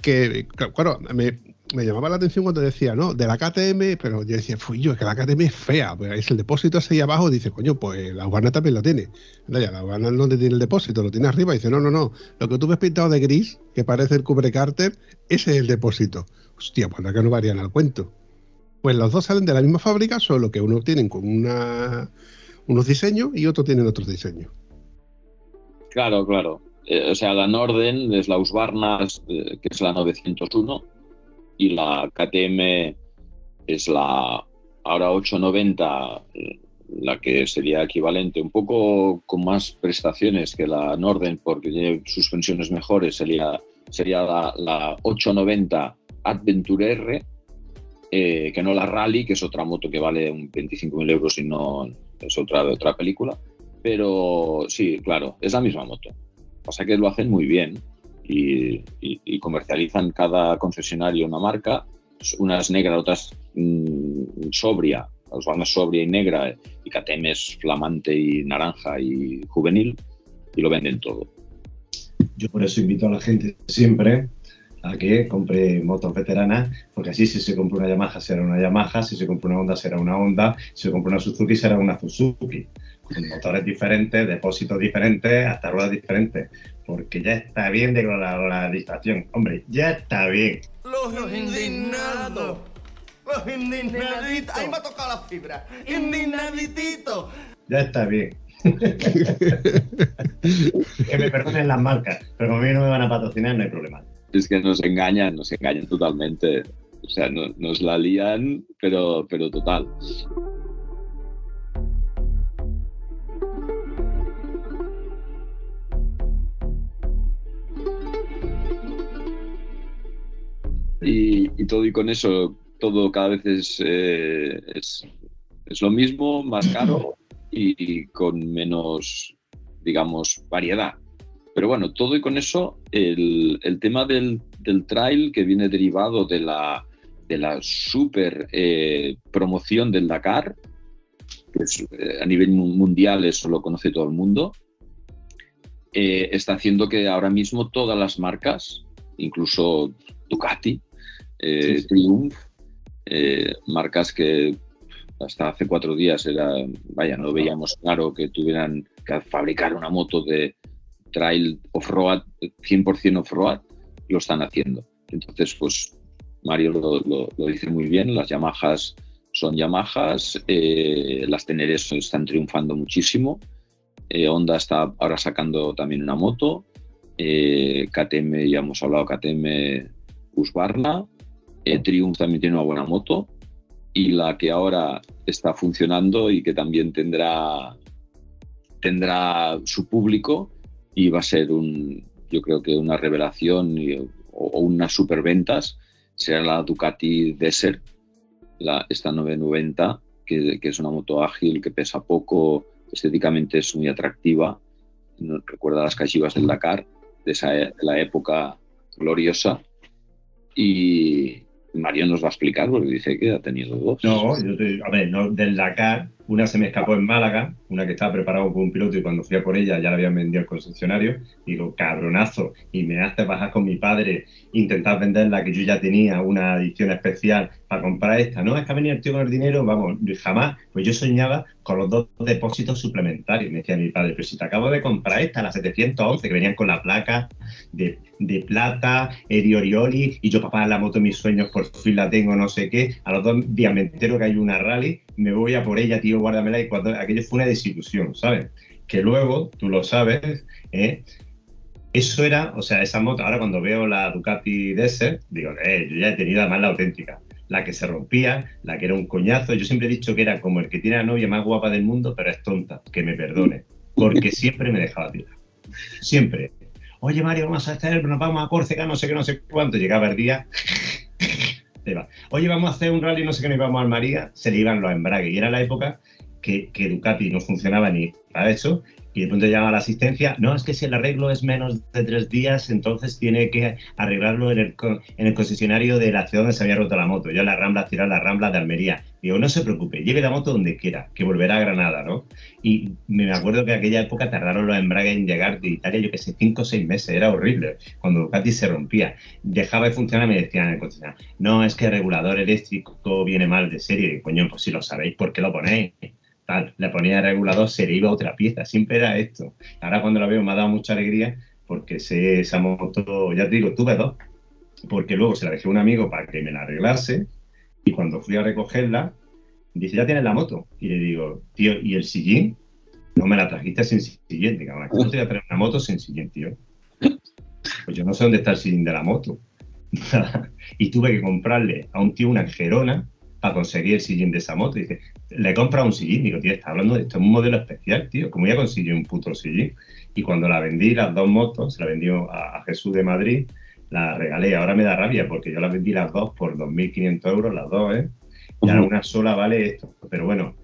que, claro, me, llamaba la atención cuando decía, no, de la KTM, pero yo decía, fui yo, es que la KTM es fea, pues es el depósito ese ahí abajo, dice, coño, pues la Warner también lo tiene. Ya, la Warner no tiene el depósito, lo tiene arriba, dice, no, no, no, lo que tú ves pintado de gris, que parece el cubre Carter, ese es el depósito. Hostia, pues acá no varían al cuento. Pues los dos salen de la misma fábrica, solo que uno tienen con una, unos diseños y otro tienen otros diseños. Claro, claro. Eh, o sea, la Norden es la Husqvarna, eh, que es la 901, y la KTM es la ahora 890, eh, la que sería equivalente, un poco con más prestaciones que la Norden, porque tiene suspensiones mejores, sería, sería la, la 890 Adventure R, eh, que no la Rally, que es otra moto que vale un 25.000 euros y no es otra de otra película. Pero sí, claro, es la misma moto. Pasa que lo hacen muy bien y, comercializan cada concesionario una marca, unas negras, otras mm, sobria, las bandas sobria y negra, y KTM es flamante y naranja y juvenil, y lo venden todo. Yo por eso invito a la gente siempre a que compre motos veteranas, porque así si se compra una Yamaha será una Yamaha, si se compra una Honda será una Honda, si se compra una Suzuki será una Suzuki. Con motores diferentes, depósitos diferentes, hasta ruedas diferentes. Porque ya está bien de la, la distracción. Hombre, ya está bien. Los indignados. Los indignaditos. Ahí me ha tocado la fibra. Indignaditito. Ya está bien. que me perdonen las marcas, pero como a mí no me van a patrocinar, no hay problema. Es que nos engañan, nos engañan totalmente. O sea, no- nos la lían, pero, pero total. Y, y todo y con eso, todo cada vez es, eh, es, es lo mismo, más caro y, y con menos, digamos, variedad. Pero bueno, todo y con eso, el, el tema del, del trail que viene derivado de la, de la super eh, promoción del Dakar, que es, eh, a nivel mu- mundial eso lo conoce todo el mundo, eh, está haciendo que ahora mismo todas las marcas, incluso Ducati, eh, Sí, sí. Triumph, eh, marcas que hasta hace cuatro días era, vaya, no veíamos claro que tuvieran que fabricar una moto de trail off-road, 100% off-road, lo están haciendo. Entonces, pues Mario lo, dice muy bien, las Yamahas son Yamahas, eh, las Teneres están triunfando muchísimo, eh, Honda está ahora sacando también una moto, eh, KTM, ya hemos hablado, KTM Husqvarna, eh, Triumph también tiene una buena moto, y la que ahora está funcionando y que también tendrá, tendrá su público y va a ser un, yo creo que una revelación y- o, o unas superventas, será la Ducati Desert, la, esta 990, que, que es una moto ágil, que pesa poco, estéticamente es muy atractiva, recuerda las cachivas del Dakar, de, esa, e- de la época gloriosa, y Mario nos va a explicar, porque dice que ha tenido dos. No, yo te, a ver, no, del Dakar, una se me escapó en Málaga, una que estaba preparado con un piloto y cuando fui a por ella ya la habían vendido al concesionario. Digo, cabronazo, y me hace bajar con mi padre, intentar venderla, que yo ya tenía una edición especial para comprar esta. No, es que ha venido el tío con el dinero, vamos, jamás. Pues yo soñaba con los dos depósitos suplementarios. Me decía mi padre, pero si te acabo de comprar esta, la 711, que venían con la placa de, de plata, Eri Orioli, y yo, papá, la moto mis sueños, por fin la tengo, no sé qué. A los dos días me entero que hay una rally, me voy a por ella, tío, guárdamela, y cuando aquello fue una desilusión, ¿sabes? Que luego, tú lo sabes, ¿eh? Eso era, o sea, esa moto, ahora cuando veo la Ducati Desert, digo, eh, yo ya he tenido además la auténtica, la que se rompía, la que era un coñazo. Yo siempre he dicho que era como el que tiene la novia más guapa del mundo, pero es tonta, que me perdone, porque siempre me dejaba tirar. Siempre. Oye, Mario, vamos a hacer, nos vamos a Córcega, no sé qué, no sé cuánto. Llegaba el día. Oye, vamos a hacer un rally, no sé qué, nos íbamos a Almaría, se le iban los embragues. Y era la época que, que Ducati no funcionaba ni para eso Y de pronto llama la asistencia, no, es que si el arreglo es menos de tres días, entonces tiene que arreglarlo en el, en el concesionario de la ciudad donde se había roto la moto. Yo la Rambla, tirar la Rambla de Almería. Digo, no se preocupe, lleve la moto donde quiera, que volverá a Granada, ¿no? Y me acuerdo que en aquella época tardaron los embragues en llegar de Italia, yo que sé, cinco o seis meses, era horrible. Cuando Ducati se rompía, dejaba de funcionar, me decían en el concesionario, no, es que el regulador eléctrico viene mal de serie. Coño, pues si lo sabéis, ¿por qué lo ponéis? Tal, le ponía el regulador, se le iba otra pieza, siempre era esto. Ahora cuando lo veo me ha dado mucha alegría porque sé esa moto, ya te digo, tuve dos, porque luego se la dejé a un amigo para que me la arreglase y cuando fui a recogerla, dice, ya tienes la moto. Y le digo, tío, ¿y el sillín? No me la trajiste sin sillín. Digo, ¿cómo te voy a traer una moto sin sillín, tío? Pues yo no sé dónde está el sillín de la moto. y tuve que comprarle a un tío una Gerona para conseguir el sillín de esa moto. Y dice, le compra un sillín. Digo, tío, está hablando de esto, es un modelo especial, tío. ¿Cómo voy a conseguir un puto sillín? Y cuando la vendí, las dos motos, se la vendió a, a Jesús de Madrid, la regalé. Ahora me da rabia porque yo las vendí las dos por 2.500 euros, las dos, ¿eh? Y ahora una sola vale esto. Pero bueno,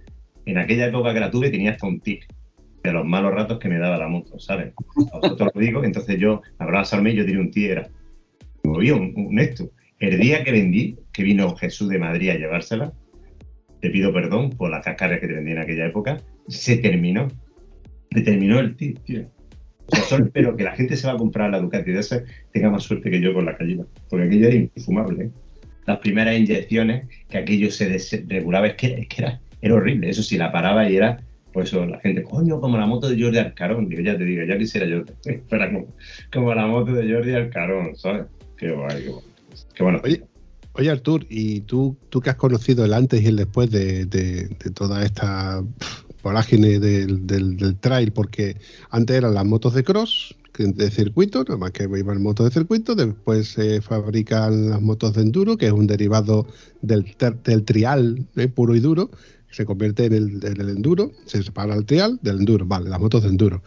en aquella época que la tuve tenía hasta un tic de los malos ratos que me daba la moto, ¿sabes? A vosotros lo digo, entonces yo, hablaba Salme, yo tiré un oye, un, un esto. El día que vendí, que vino Jesús de Madrid a llevársela, te pido perdón por las cascaras que te vendí en aquella época, se terminó. Se terminó el tic, tío. O sea, solo espero que la gente se va a comprar la Ducati de ese tenga más suerte que yo con la Calliva, porque aquello era infumable. ¿eh? Las primeras inyecciones, que aquello se desregulaba, es que, es que era, era horrible. Eso sí, la paraba y era, pues eso, la gente, coño, como la moto de Jordi Alcarón. Digo, ya te digo, ya quisiera yo, fuera como, como la moto de Jordi Alcarón, ¿sabes? Qué guay, qué bueno. Oye, Oye, Artur, ¿y tú, tú que has conocido el antes y el después de, de- de toda esta vorágine del, trail? Porque antes eran las motos de cross, de circuito, nada más que iban motos de circuito, después se fabrican las motos de enduro, que es un derivado del trial eh, puro y duro, se convierte en el, en el enduro, se separa el trial del enduro, vale, las motos de enduro.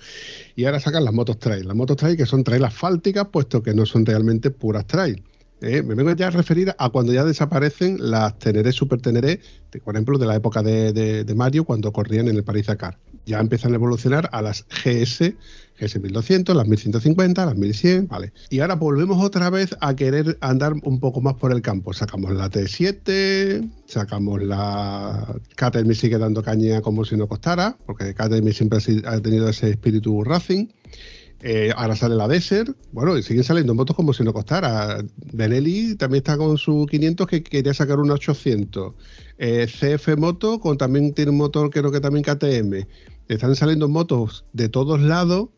Y ahora sacan las motos trail, las motos trail que son trail asfálticas, puesto que no son realmente puras trail. Eh, me vengo ya a referir a cuando ya desaparecen las Teneré Super Teneré, de- por ejemplo, de la época de, de- Mario, cuando corrían en el Paris Dakar. Ya empiezan a evolucionar a las GS, GS 1200, las 1150, las 1100, vale. Y ahora volvemos otra vez a querer andar un poco más por el campo. Sacamos la T7, sacamos la KTM sigue dando caña como si no costara, porque KTM siempre ha tenido ese espíritu racing. Eh, ahora sale la Desert. Bueno, y siguen saliendo motos como si no costara. Benelli también está con su 500 que quería sacar una 800. Eh, CF Moto con, también tiene un motor, creo que también KTM. Están saliendo motos de todos lados,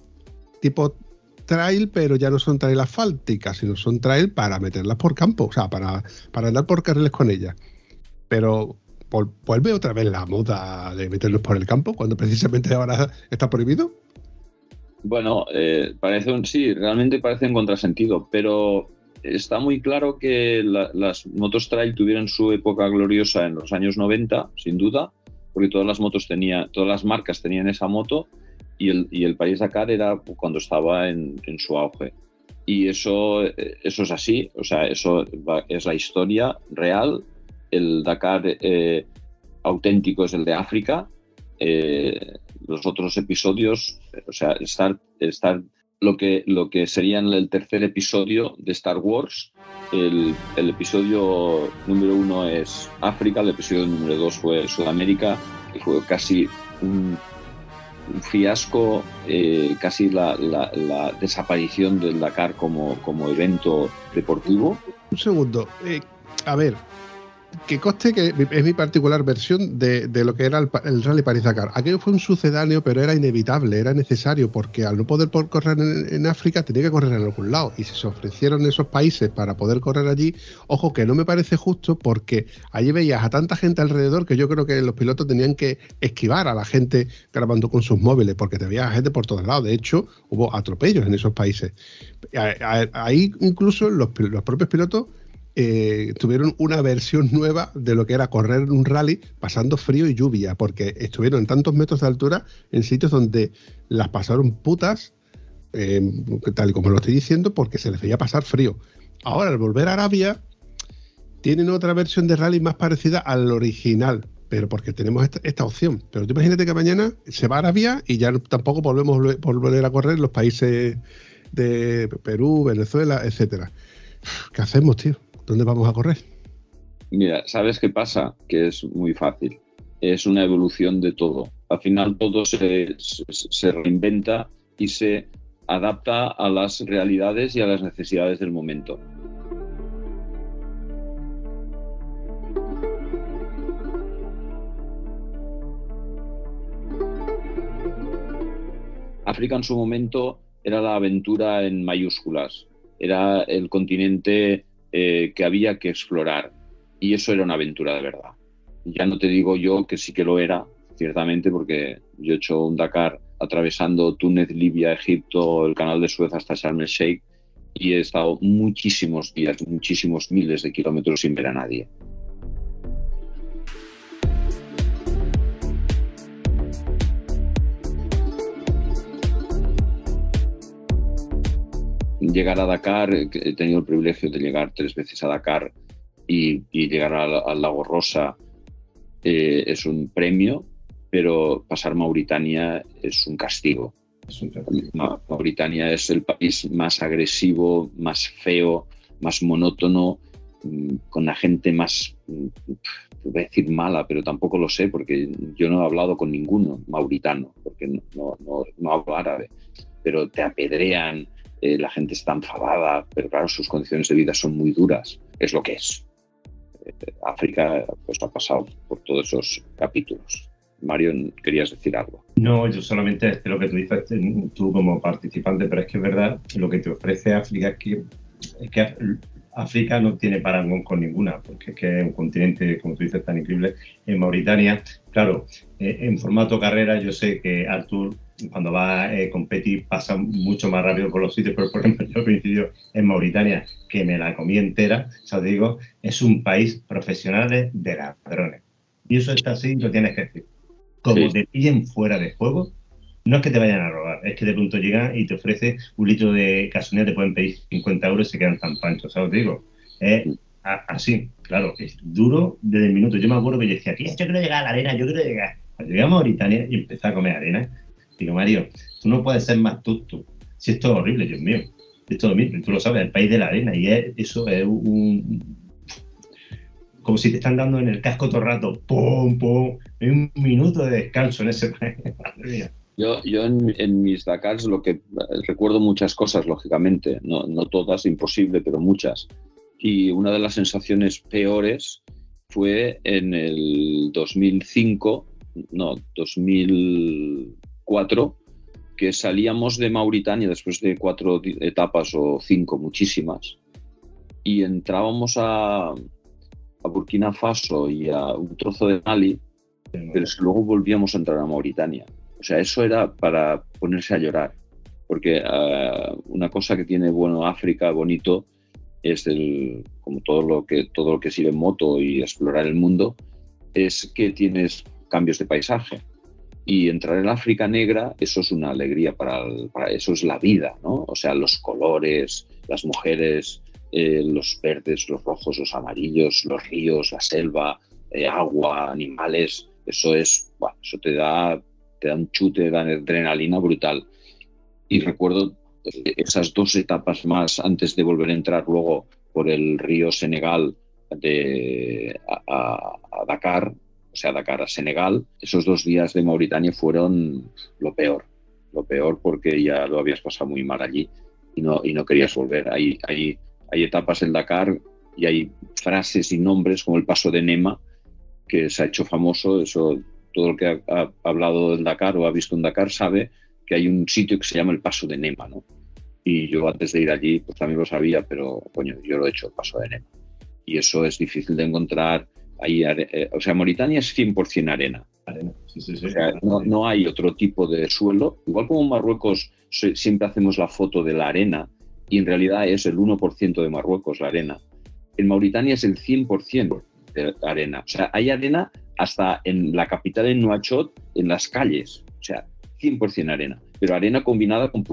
tipo trail, pero ya no son trail asfálticas, sino son trail para meterlas por campo, o sea, para, para andar por carriles con ellas. Pero vuelve otra vez la moda de meterlos por el campo, cuando precisamente ahora está prohibido. Bueno, eh, parece un sí, realmente parece un contrasentido, pero está muy claro que la- las motos trail tuvieron su época gloriosa en los años 90, sin duda, porque todas las motos tenían, todas las marcas tenían esa moto y el, y el País Dakar era cuando estaba en, su auge. Y eso, eh, eso es así, o sea, eso es la historia real. El Dakar eh, auténtico es el de África. Los otros episodios, o sea, estar, estar lo que, lo que serían el tercer episodio de Star Wars. El, el episodio número uno es África, el episodio número dos fue Sudamérica, que fue casi un, un fiasco, eh, casi la, la- la desaparición del Dakar como, como evento deportivo. Un segundo. eh, a ver, que coste que es mi particular versión de, de lo que era el, Rally París Dakar. Aquello fue un sucedáneo, pero era inevitable, era necesario, porque al no poder correr en, en África tenía que correr en algún lado. Y si se ofrecieron esos países para poder correr allí, ojo que no me parece justo, porque allí veías a tanta gente alrededor que yo creo que los pilotos tenían que esquivar a la gente grabando con sus móviles, porque te veías gente por todos lados. De hecho, hubo atropellos en esos países. Ahí incluso los, los propios pilotos eh, tuvieron una versión nueva de lo que era correr un rally pasando frío y lluvia, porque estuvieron en tantos metros de altura en sitios donde las pasaron putas, eh, tal y como lo estoy diciendo, porque se les veía pasar frío. Ahora, al volver a Arabia, tienen otra versión de rally más parecida al original, pero porque tenemos esta, esta, opción. Pero tú imagínate que mañana se va a Arabia y ya tampoco volvemos a volver a correr los países de Perú, Venezuela, etcétera. ¿Qué hacemos, tío? ¿Dónde vamos a correr? Mira, ¿sabes qué pasa? Que es muy fácil. Es una evolución de todo. Al final todo se, reinventa y se adapta a las realidades y a las necesidades del momento. África en su momento era la aventura en mayúsculas, era el continente eh, que había que explorar y eso era una aventura de verdad. Ya no te digo yo que sí que lo era, ciertamente, porque yo he hecho un Dakar atravesando Túnez, Libia, Egipto, el canal de Suez hasta Sharm el Sheikh y he estado muchísimos días, muchísimos miles de kilómetros sin ver a nadie. Llegar a Dakar, he tenido el privilegio de llegar tres veces a Dakar y, llegar al, Lago Rosa eh, es un premio, pero pasar Mauritania es un castigo. Mauritania es el país más agresivo, más feo, más monótono, mm, con la gente más, mm, voy a decir mala, pero tampoco lo sé porque yo no he hablado con ninguno mauritano, porque no, no hablo árabe, pero te apedrean, eh, la gente está enfadada, pero claro, sus condiciones de vida son muy duras, es lo que es. Eh, África pues ha pasado por todos esos capítulos. Mario, ¿querías decir algo? No, yo solamente es lo que tú dices tú como participante, pero es que es verdad, lo que te ofrece África es que, es que África no tiene parangón con ninguna, porque es que es un continente, como tú dices, tan increíble. En Mauritania, claro, eh, en formato carrera, yo sé que Artur cuando va eh, competir pasa mucho más rápido por los sitios, pero por ejemplo yo coincido en Mauritania, que me la comí entera, o sea, digo, es un país profesional de ladrones. Y eso está así, lo tienes que decir. Como te pillen fuera de juego, no es que te vayan a robar, es que de pronto llegan y te ofrece un litro de gasolina, te pueden pedir 50 euros y se quedan tan panchos, ¿sabes? Digo, es así, claro, es duro desde el minuto. Yo me acuerdo que yo decía, yo quiero llegar a la arena, yo quiero llegar. Cuando llegué a Mauritania y empecé a comer arena, Digo, Mario, tú no puedes ser más tonto. Si esto es horrible, Dios mío. Esto es mismo, tú lo sabes, el país de la arena. Y eso es un. Como si te están dando en el casco todo el rato. ¡Pum, pum! Hay un minuto de descanso en ese. Yo, yo en, mis Dakars lo que recuerdo muchas cosas, lógicamente, no, no todas, imposible, pero muchas. Y una de las sensaciones peores fue en el 2005, no, 2000, cuatro, que salíamos de Mauritania después de cuatro etapas o cinco, muchísimas, y entrábamos a, Burkina Faso y a un trozo de Mali, pero luego volvíamos a entrar a Mauritania. O sea, eso era para ponerse a llorar, porque ah, una cosa que tiene bueno África, bonito, es el, como todo lo que todo lo que sirve en moto y explorar el mundo, es que tienes cambios de paisaje y entrar en África negra, eso es una alegría para, eso es la vida, ¿no? O sea, los colores, las mujeres, eh, los verdes, los rojos, los amarillos, los ríos, la selva, eh, agua, animales, eso es, bueno, eso te da, te da un chute de adrenalina brutal. Y recuerdo eh, esas dos etapas más antes de volver a entrar luego por el río Senegal de, a Dakar, o sea, Dakar a Senegal, esos dos días de Mauritania fueron lo peor, lo peor porque ya lo habías pasado muy mal allí y no, y no querías volver. Hay, hay, hay etapas en Dakar y hay frases y nombres como el paso de Nema, que se ha hecho famoso, eso todo el que ha, hablado del Dakar o ha visto un Dakar sabe que hay un sitio que se llama el paso de Nema, ¿no? Y yo antes de ir allí, pues también lo sabía, pero coño, yo lo he hecho, el paso de Nema. Y eso es difícil de encontrar eh, o sea, Mauritania es 100% arena. O sea, no, hay otro tipo de suelo. Igual como en Marruecos siempre hacemos la foto de la arena y en realidad es el 1% de Marruecos la arena. En Mauritania es el 100% de arena. O sea, hay arena hasta en la capital de Nuachot, en las calles. O sea, 100% arena. Pero arena combinada con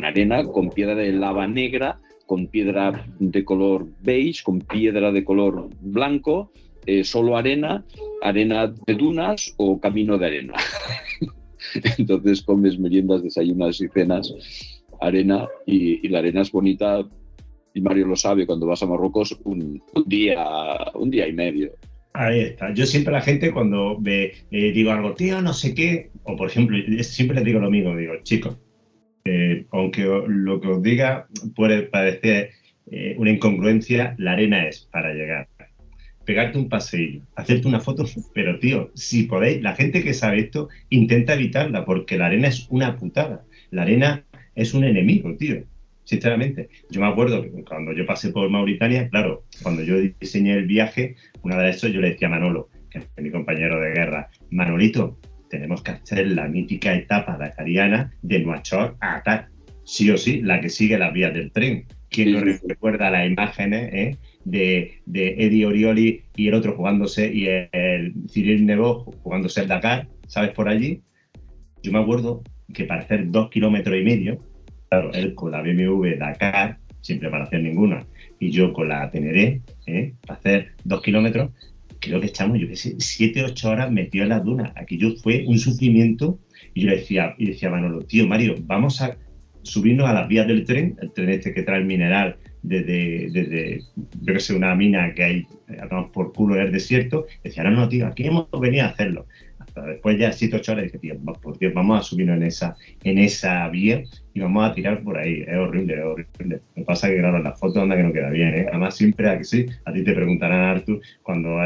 putada. arena con piedra de lava negra, con piedra de color beige, con piedra de color blanco, eh, solo arena, arena de dunas o camino de arena. Entonces comes meriendas, desayunas y cenas, arena, y, la arena es bonita, y Mario lo sabe, cuando vas a Marruecos, un, día, un día y medio. Ahí está. Yo siempre la gente cuando ve, eh, digo algo, tío, no sé qué, o por ejemplo, siempre les digo lo mismo, digo, chicos, eh, aunque lo que os diga puede parecer eh, una incongruencia, la arena es para llegar. Pegarte un paseillo, hacerte una foto, pero tío, si podéis, la gente que sabe esto, intenta evitarla, porque la arena es una putada. La arena es un enemigo, tío. Sinceramente, yo me acuerdo que cuando yo pasé por Mauritania, claro, cuando yo diseñé el viaje, una vez eso yo le decía a Manolo, que es mi compañero de guerra, Manolito, tenemos que hacer la mítica etapa dakariana de Nuachor a Atar. Sí o sí, la que sigue las vías del tren. ¿Quién no recuerda las imágenes eh, de, de, Eddie Orioli y el otro jugándose, y el, Cyril Nebo jugándose el Dakar, ¿sabes? Por allí. Yo me acuerdo que para hacer dos kilómetros y medio, claro, él con la BMW Dakar, sin preparación ninguna, y yo con la Teneré, ¿eh? para hacer dos kilómetros, creo que estamos, yo qué sé, siete, ocho horas metido en las dunas. Aquello fue un sufrimiento. Y yo decía, y decía Manolo, tío Mario, vamos a subirnos a las vías del tren, el tren este que trae el mineral desde, desde yo que sé, una mina que hay, por culo en el desierto. Decía, no, no, tío, aquí hemos venido a hacerlo después ya siete ocho horas dije, tío, por Dios, vamos a subirnos en esa, en esa vía y vamos a tirar por ahí. Es horrible, es horrible. Me pasa que, claro, la foto anda que no queda bien, ¿eh? Además, siempre aquí sí, a ti te preguntarán, Artur, cuando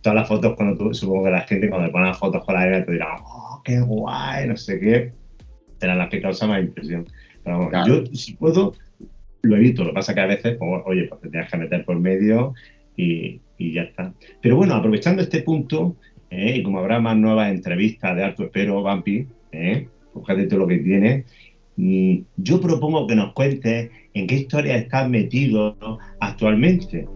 todas las fotos, cuando tú, supongo que la gente cuando le ponen las fotos con la arena te dirán, oh, qué guay, no sé qué. Serán las que causan más impresión. Pero vamos, yo, si puedo, lo evito. Lo que pasa que a veces, pues, oye, pues te tienes que meter por medio y, y ya está. Pero bueno, aprovechando este punto, ¿eh? y como habrá más nuevas entrevistas de alto espero, Vampi, ¿eh? fíjate todo lo que tiene. Y yo propongo que nos cuentes en qué historia estás metido actualmente.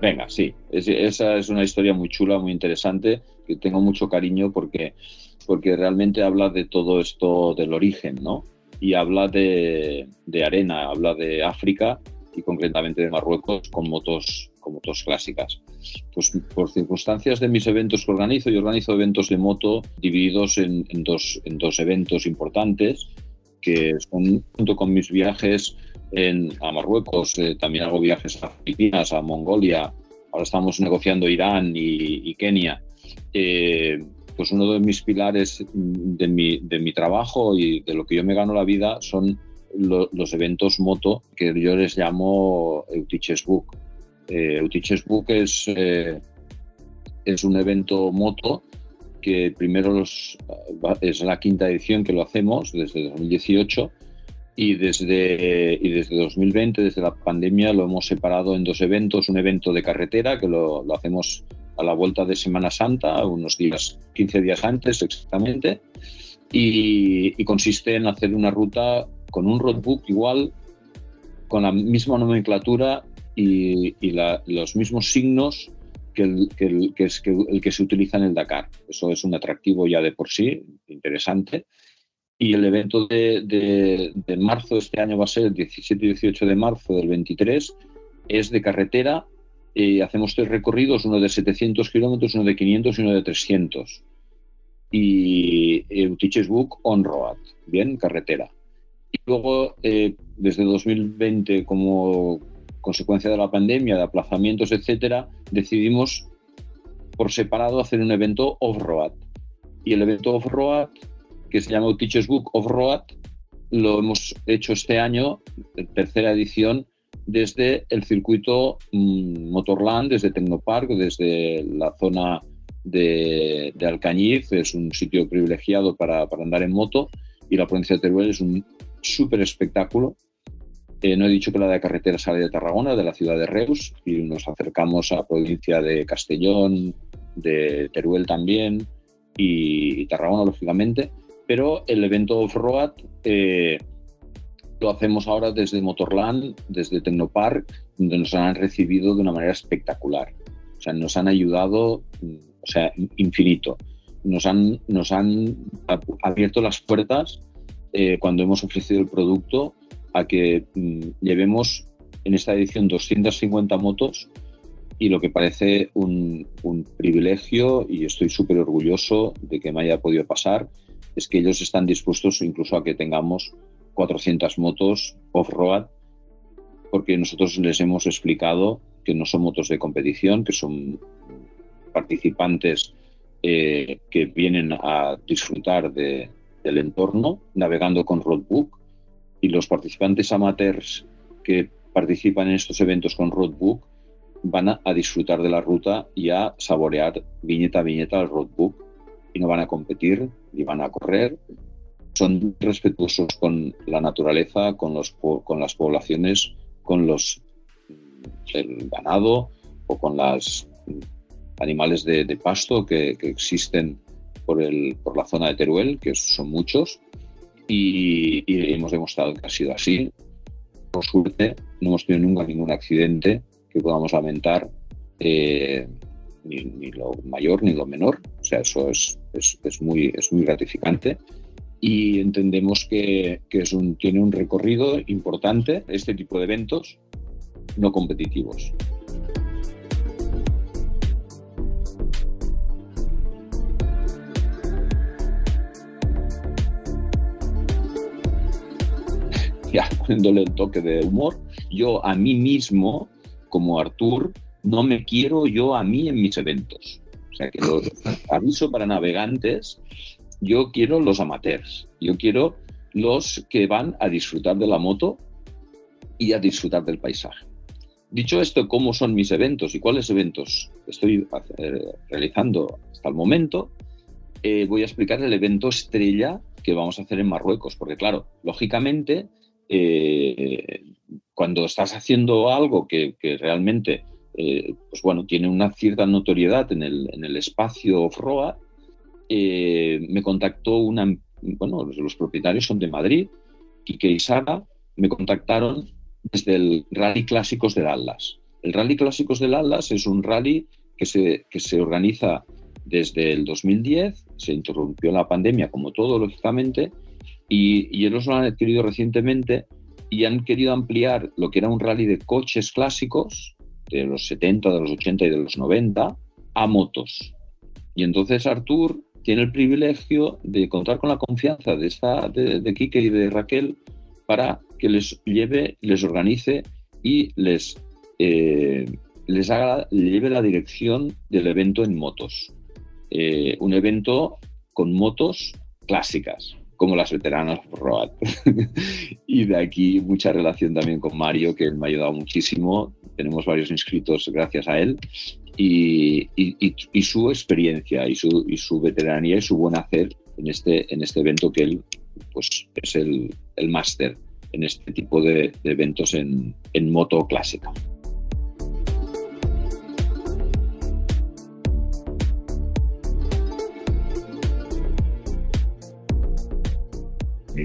Venga, sí, esa es una historia muy chula, muy interesante, que tengo mucho cariño porque porque realmente habla de todo esto del origen, ¿no? Y habla de, arena, habla de África y concretamente de Marruecos con motos, con motos clásicas. Pues por circunstancias de mis eventos que organizo, yo organizo eventos de moto divididos en, dos, en dos eventos importantes, que son junto con mis viajes en, a Marruecos, eh, también hago viajes a Filipinas, a Mongolia, ahora estamos negociando Irán y, Kenia. Eh, pues uno de mis pilares de mi, de mi trabajo y de lo que yo me gano la vida son los eventos moto que yo les llamo Eutiches Book. Eh, Eutiches Book es, eh, es un evento moto que primero es la quinta edición que lo hacemos desde 2018 y desde, y desde 2020, desde la pandemia, lo hemos separado en dos eventos. Un evento de carretera que lo hacemos a la vuelta de Semana Santa, unos días, 15 días antes exactamente, y, consiste en hacer una ruta con un roadbook igual, con la misma nomenclatura y, los mismos signos que el que, se utiliza en el Dakar. Eso es un atractivo ya de por sí, interesante. Y el evento de, de, de marzo este año va a ser el 17 y 18 de marzo del 23, es de carretera hacemos tres recorridos, uno de 700 kilómetros, uno de 500 y uno de 300. Y el Teachers Book on road, bien, carretera. Y luego, eh, desde 2020, como consecuencia de la pandemia, de aplazamientos, etcétera, decidimos por separado hacer un evento off-road. Y el evento off-road, que se llama Teachers Book Off-Road, lo hemos hecho este año, tercera edición, desde el circuito mm, Motorland, desde Tecnopark, desde la zona de, Alcañiz, es un sitio privilegiado para, andar en moto, y la provincia de Teruel es un súper espectáculo. Eh, no he dicho que la de carretera sale de Tarragona, de la ciudad de Reus, y nos acercamos a la provincia de Castellón, de Teruel también, y, Tarragona, lógicamente. Pero el evento off-road eh, lo hacemos ahora desde Motorland, desde Tecnopark, donde nos han recibido de una manera espectacular. O sea, nos han ayudado, mm, o sea, infinito. Nos han, nos han abierto las puertas eh, cuando hemos ofrecido el producto a que mm, llevemos en esta edición 250 motos y lo que parece un, un privilegio y estoy súper orgulloso de que me haya podido pasar es que ellos están dispuestos incluso a que tengamos 400 motos off-road, porque nosotros les hemos explicado que no son motos de competición, que son participantes eh, que vienen a disfrutar de, del entorno navegando con Roadbook y los participantes amateurs que participan en estos eventos con Roadbook van a, a disfrutar de la ruta y a saborear viñeta a viñeta el Roadbook y no van a competir ni van a correr son respetuosos con la naturaleza, con, los, con las poblaciones, con los el ganado o con los animales de, pasto que, existen por, el, por la zona de Teruel, que son muchos, y, hemos demostrado que ha sido así. Por suerte, no hemos tenido nunca ningún accidente que podamos lamentar, eh, ni, lo mayor ni lo menor. O sea, eso es, es, es, muy, es muy gratificante y entendemos que, es un, tiene un recorrido importante este tipo de eventos no competitivos. Ya, poniéndole el toque de humor, yo a mí mismo, como Artur, no me quiero yo a mí en mis eventos. O sea que lo aviso para navegantes yo quiero los amateurs, yo quiero los que van a disfrutar de la moto y a disfrutar del paisaje. Dicho esto, ¿cómo son mis eventos y cuáles eventos estoy eh, realizando hasta el momento? Eh, voy a explicar el evento estrella que vamos a hacer en Marruecos, porque claro, lógicamente, eh, cuando estás haciendo algo que, realmente pues bueno, tiene una cierta notoriedad en el, en el espacio off-road, eh, me contactó una, bueno, los, propietarios son de Madrid, Quique y Sara, me contactaron desde el Rally Clásicos del Atlas. El Rally Clásicos del Atlas es un rally que se, que se organiza desde el 2010, se interrumpió la pandemia como todo, lógicamente, y, y ellos lo han adquirido recientemente y han querido ampliar lo que era un rally de coches clásicos de los 70, de los 80 y de los 90 a motos. Y entonces Artur tiene el privilegio de contar con la confianza de, esta, de, Quique y de Raquel para que les lleve, les organice y les, eh, les haga, lleve la dirección del evento en motos. Eh, un evento con motos clásicas, como las veteranas Road. y de aquí mucha relación también con Mario, que me ha ayudado muchísimo. Tenemos varios inscritos gracias a él y, su experiencia y su, y su, veteranía y su buen hacer en este, en este evento que él pues, es el, el máster en este tipo de, eventos en, en moto clásica.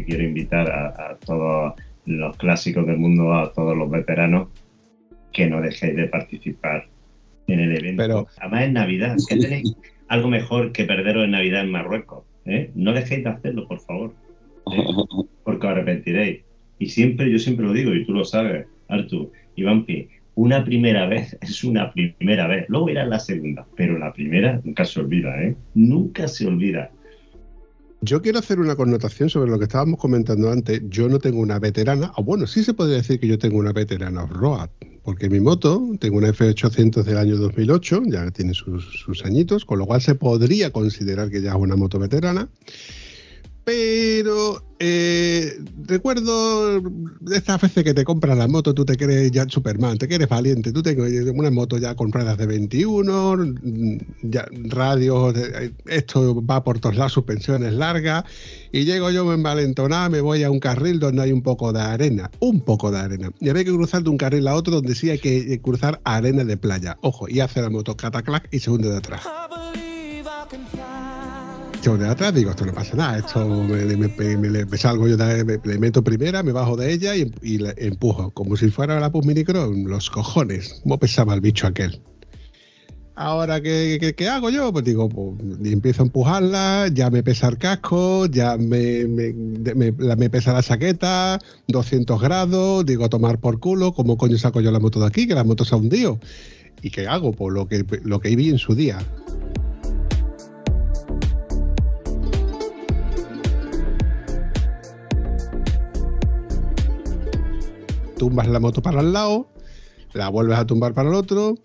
quiero invitar a, a, todos los clásicos del mundo, a todos los veteranos, que no dejéis de participar en el evento. Pero... Además es Navidad. ¿Qué tenéis algo mejor que perderos en Navidad en Marruecos? ¿eh? No dejéis de hacerlo, por favor. ¿eh? Porque os arrepentiréis. Y siempre, yo siempre lo digo, y tú lo sabes, Artur, Iván una primera vez es una primera vez. Luego irá la segunda, pero la primera nunca se olvida, ¿eh? Nunca se olvida. Yo quiero hacer una connotación sobre lo que estábamos comentando antes. Yo no tengo una veterana, o bueno, sí se puede decir que yo tengo una veterana Road, porque mi moto, tengo una F800 del año 2008, ya tiene sus, sus añitos, con lo cual se podría considerar que ya es una moto veterana. Pero eh, recuerdo estas veces que te compras la moto, tú te crees ya Superman, te crees valiente, tú tienes una moto ya con ruedas de 21, ya, radios, esto va por todas las suspensiones largas, y llego yo en envalentonada, me voy a un carril donde hay un poco de arena, un poco de arena, y hay que cruzar de un carril a otro donde sí hay que cruzar arena de playa, ojo, y hace la moto cataclac y se hunde de atrás. De atrás digo, esto no pasa nada, esto me, salgo yo, de, le meto primera, me bajo de ella y, le empujo, como si fuera la Pus Minicron, los cojones, cómo pesaba el bicho aquel. Ahora, ¿qué, qué, hago yo? Pues digo, pues, empiezo a empujarla, ya me pesa el casco, ya me, me, pesa la saqueta, 200 grados, digo, a tomar por culo, ¿cómo coño saco yo la moto de aquí? Que la moto se ha hundido. ¿Y qué hago? Pues lo que, lo que vi en su día. Tumbas la moto para el lado, la vuelves a tumbar para el otro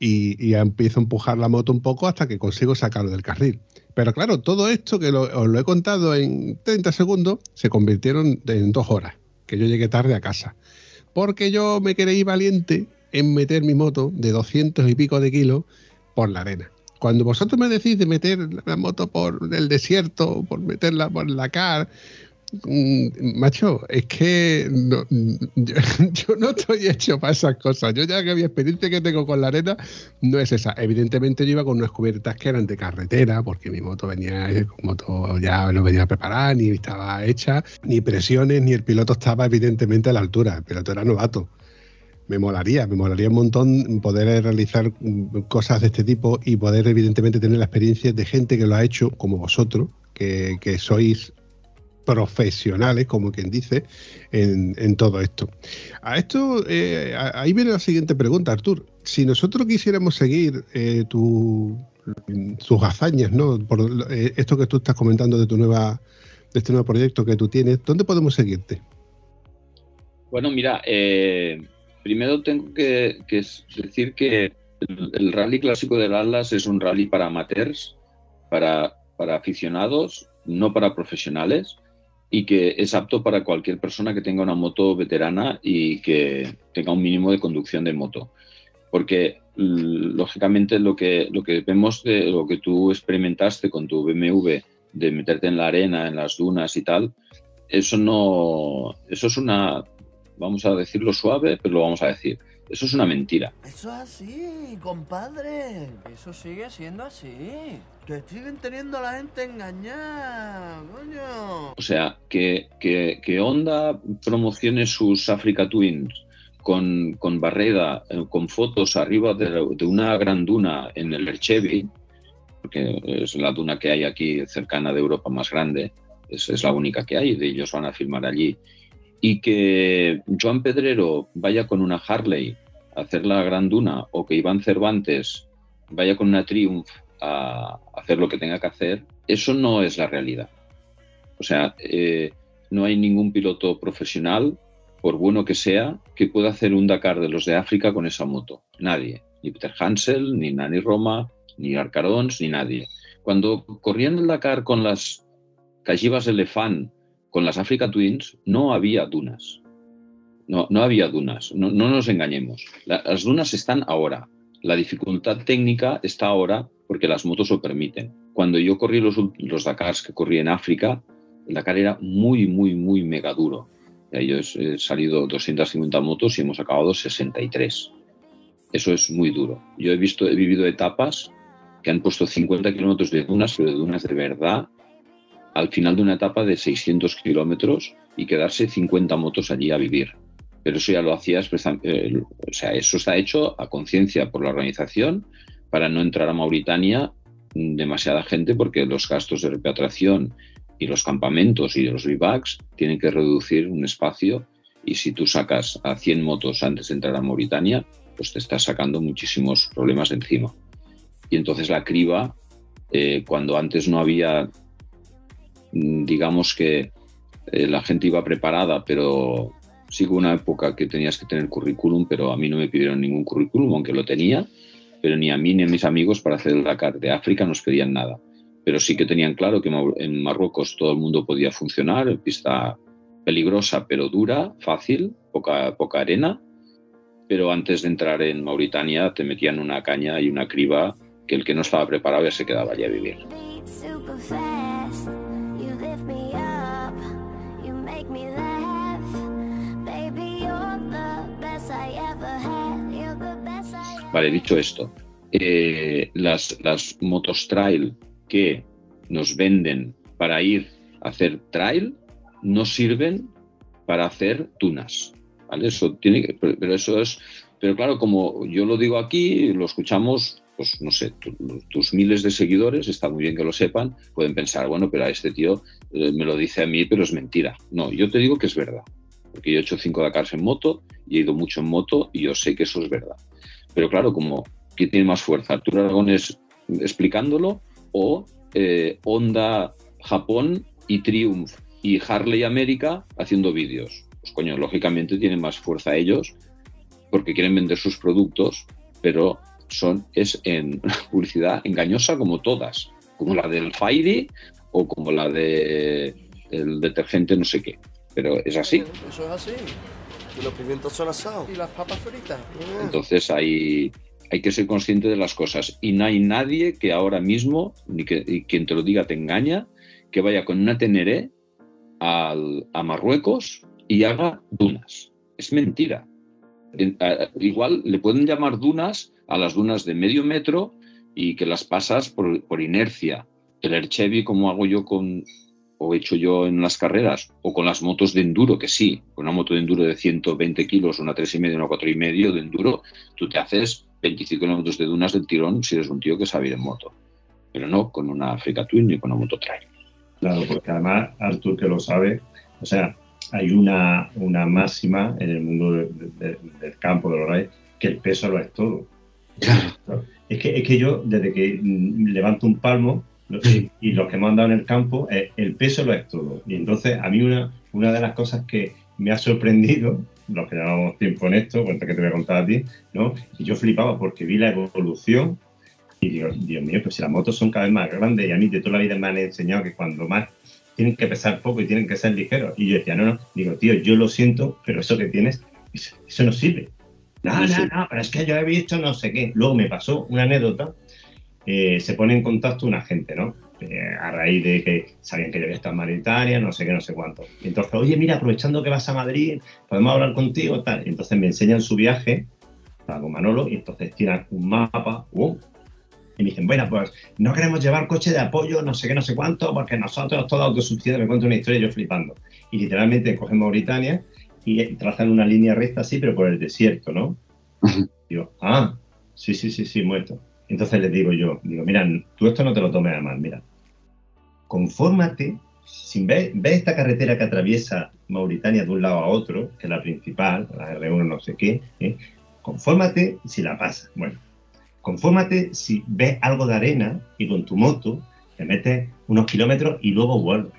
y, empiezo a empujar la moto un poco hasta que consigo sacarlo del carril. Pero claro, todo esto que os lo he contado en 30 segundos se convirtieron en dos horas, que yo llegué tarde a casa. Porque yo me creí valiente en meter mi moto de 200 y pico de kilos por la arena. Cuando vosotros me decís de meter la moto por el desierto, por meterla por la car, macho, es que yo, no estoy hecho para esas cosas. Yo ya que mi experiencia que tengo con la arena no es esa. Evidentemente yo iba con unas cubiertas que eran de carretera, porque mi moto venía, moto ya no venía preparada, ni estaba hecha, ni presiones, ni el piloto estaba evidentemente a la altura. El piloto era novato me molaría, me molaría un montón poder realizar cosas de este tipo y poder evidentemente tener la experiencia de gente que lo ha hecho como vosotros, que, sois profesionales, como quien dice, en, todo esto. A esto, eh, ahí viene la siguiente pregunta, Artur. Si nosotros quisiéramos seguir eh, tu, tus hazañas, ¿no? Por eh, esto que tú estás comentando de tu nueva, de este nuevo proyecto que tú tienes, ¿dónde podemos seguirte? Bueno, mira, eh, Primero tengo que, decir que el, rally clásico del Atlas es un rally para amateurs, para, aficionados, no para profesionales, y que es apto para cualquier persona que tenga una moto veterana y que tenga un mínimo de conducción de moto. Porque lógicamente lo que, lo que vemos de lo que tú experimentaste con tu BMW de meterte en la arena, en las dunas y tal, eso no, eso es una, vamos a decirlo suave, pero lo vamos a decir. Eso es una mentira. Eso es así, compadre. Eso sigue siendo así. Que siguen teniendo a la gente engañada, coño. O sea, que, que, Honda promocione sus Africa Twins con, con Barreda, eh, con fotos arriba de, una gran duna en el Erchevi, porque es la duna que hay aquí cercana de Europa más grande, es, es la única que hay, de ellos van a filmar allí y que Joan Pedrero vaya con una Harley hacer la Gran Duna o que Iván Cervantes vaya con una Triumph a hacer lo que tenga que hacer, eso no es la realidad. O sea, eh, no hay ningún piloto profesional, por bueno que sea, que pueda hacer un Dakar de los de África con esa moto. Nadie. Ni Peter Hansel, ni Nani Roma, ni Arcarons, ni nadie. Cuando corrían el Dakar con las Cajibas Elefant con las Africa Twins no había dunas. No, no había dunas, no, nos engañemos. las dunas están ahora. La dificultad técnica está ahora porque las motos lo permiten. Cuando yo corrí los, los Dakars que corrí en África, el Dakar era muy, muy, muy mega duro. Yo he salido 250 motos y hemos acabado 63. Eso es muy duro. Yo he visto, he vivido etapas que han puesto 50 kilómetros de dunas, pero de dunas de verdad, al final de una etapa de 600 kilómetros y quedarse 50 motos allí a vivir. Pero eso ya lo hacías, eh, o sea, eso está hecho a conciencia por la organización para no entrar a Mauritania demasiada gente porque los gastos de repatriación y los campamentos y los bivacs tienen que reducir un espacio y si tú sacas a 100 motos antes de entrar a Mauritania, pues te estás sacando muchísimos problemas de encima. Y entonces la criba, eh, cuando antes no había Mm, digamos que eh, la gente iba preparada, pero sigo una época que tenías que tener currículum, pero a mí no me pidieron ningún currículum, aunque lo tenía, pero ni a mí ni a mis amigos para hacer el Dakar de África nos pedían nada. Pero sí que tenían claro que en Marruecos todo el mundo podía funcionar, pista peligrosa pero dura, fácil, poca, poca arena, pero antes de entrar en Mauritania te metían una caña y una criba que el que no estaba preparado ya se quedaba allí a vivir. Vale, dicho esto, eh, las, motos trail que nos venden para ir a hacer trail no sirven para hacer tunas. ¿vale? Eso tiene que- pero eso es, pero claro, como yo lo digo aquí, lo escuchamos, pues no sé, tu- tus miles de seguidores, está muy bien que lo sepan, pueden pensar, bueno, pero a este tío eh, me lo dice a mí, pero es mentira. No, yo te digo que es verdad, porque yo he hecho cinco Dakars en moto y he ido mucho en moto y yo sé que eso es verdad. Pero claro, como, ¿quién tiene más fuerza? ¿Arturo Aragones explicándolo o eh, Honda Japón y Triumph y Harley América haciendo vídeos? Pues coño, lógicamente tienen más fuerza ellos porque quieren vender sus productos, pero son, es en publicidad engañosa como todas, como la del Fairy o como la de el detergente no sé qué. Pero es así. Eso es así. Y los pimientos son asados. Y las papas fritas. Mm. Entonces hay, hay que ser consciente de las cosas. Y no hay nadie que ahora mismo, ni que y quien te lo diga te engaña, que vaya con una teneré al- a Marruecos y haga dunas. Es mentira. En- a- igual le pueden llamar dunas a las dunas de medio metro y que las pasas por, por inercia. El Erchevi, como hago yo con, o he hecho yo en las carreras, o con las motos de enduro, que sí, con una moto de enduro de 120 kilos, una 3,5, una 4,5 de enduro, tú te haces 25 kilómetros de dunas del tirón si eres un tío que sabe ir en moto. Pero no con una Africa Twin ni con una moto trail. Claro, porque además, Artur que lo sabe, o sea, hay una, una máxima en el mundo de- de- del campo, de los rayos, que el peso lo es todo. Claro. Es que, es que yo, desde que mm, levanto un palmo, y, y los que hemos andado en el campo, eh, el peso lo es todo. Y entonces, a mí una, una de las cosas que me ha sorprendido, los que llevamos tiempo en esto, cuenta que te voy a contar a ti, ¿no? Y yo flipaba porque vi la evolución y digo, Dios mío, pues si las motos son cada vez más grandes y a mí de toda la vida me han enseñado que cuando más tienen que pesar poco y tienen que ser ligeros. Y yo decía, no, no, digo, tío, yo lo siento, pero eso que tienes, eso, eso no sirve. No, no, no, pero es que yo he visto no sé qué. Luego me pasó una anécdota, eh, se pone en contacto una gente, ¿no? Eh, a raíz de que sabían que yo había estado en Maritania, no sé qué, no sé cuánto. Y entonces, oye, mira, aprovechando que vas a Madrid, podemos hablar contigo, tal. Y entonces me enseñan su viaje, estaba con Manolo, y entonces tiran un mapa, ¡wow! Y me dicen, bueno, pues no queremos llevar coche de apoyo, no sé qué, no sé cuánto, porque nosotros todo autosuficiente, me cuento una historia y yo flipando. Y literalmente cogen Mauritania y trazan una línea recta así, pero por el desierto, ¿no? Digo, ah, sí, sí, sí, sí, muerto. Entonces les digo yo, digo, mira, tú esto no te lo tomes a mal, mira. Confórmate, si ves, ves esta carretera que atraviesa Mauritania de un lado a otro, que es la principal, la R1 no sé qué, ¿eh? confórmate si la pasas. Bueno, confórmate si ves algo de arena y con tu moto te metes unos kilómetros y luego vuelves.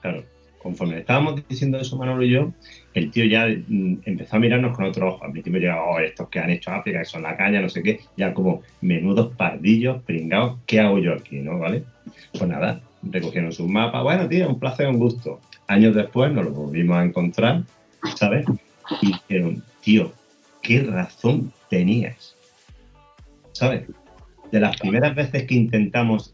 Claro, conforme estábamos diciendo eso Manolo y yo, el tío ya mm, empezó a mirarnos con otro ojo. Al principio llegaba, oh, estos que han hecho África, que son la caña, no sé qué, ya como menudos pardillos, pringados, ¿qué hago yo aquí, no? ¿Vale? Pues nada, recogieron sus mapas, bueno, tío, un placer, un gusto. Años después nos los volvimos a encontrar, ¿sabes? Y dijeron, tío, ¿qué razón tenías? ¿Sabes? De las primeras veces que intentamos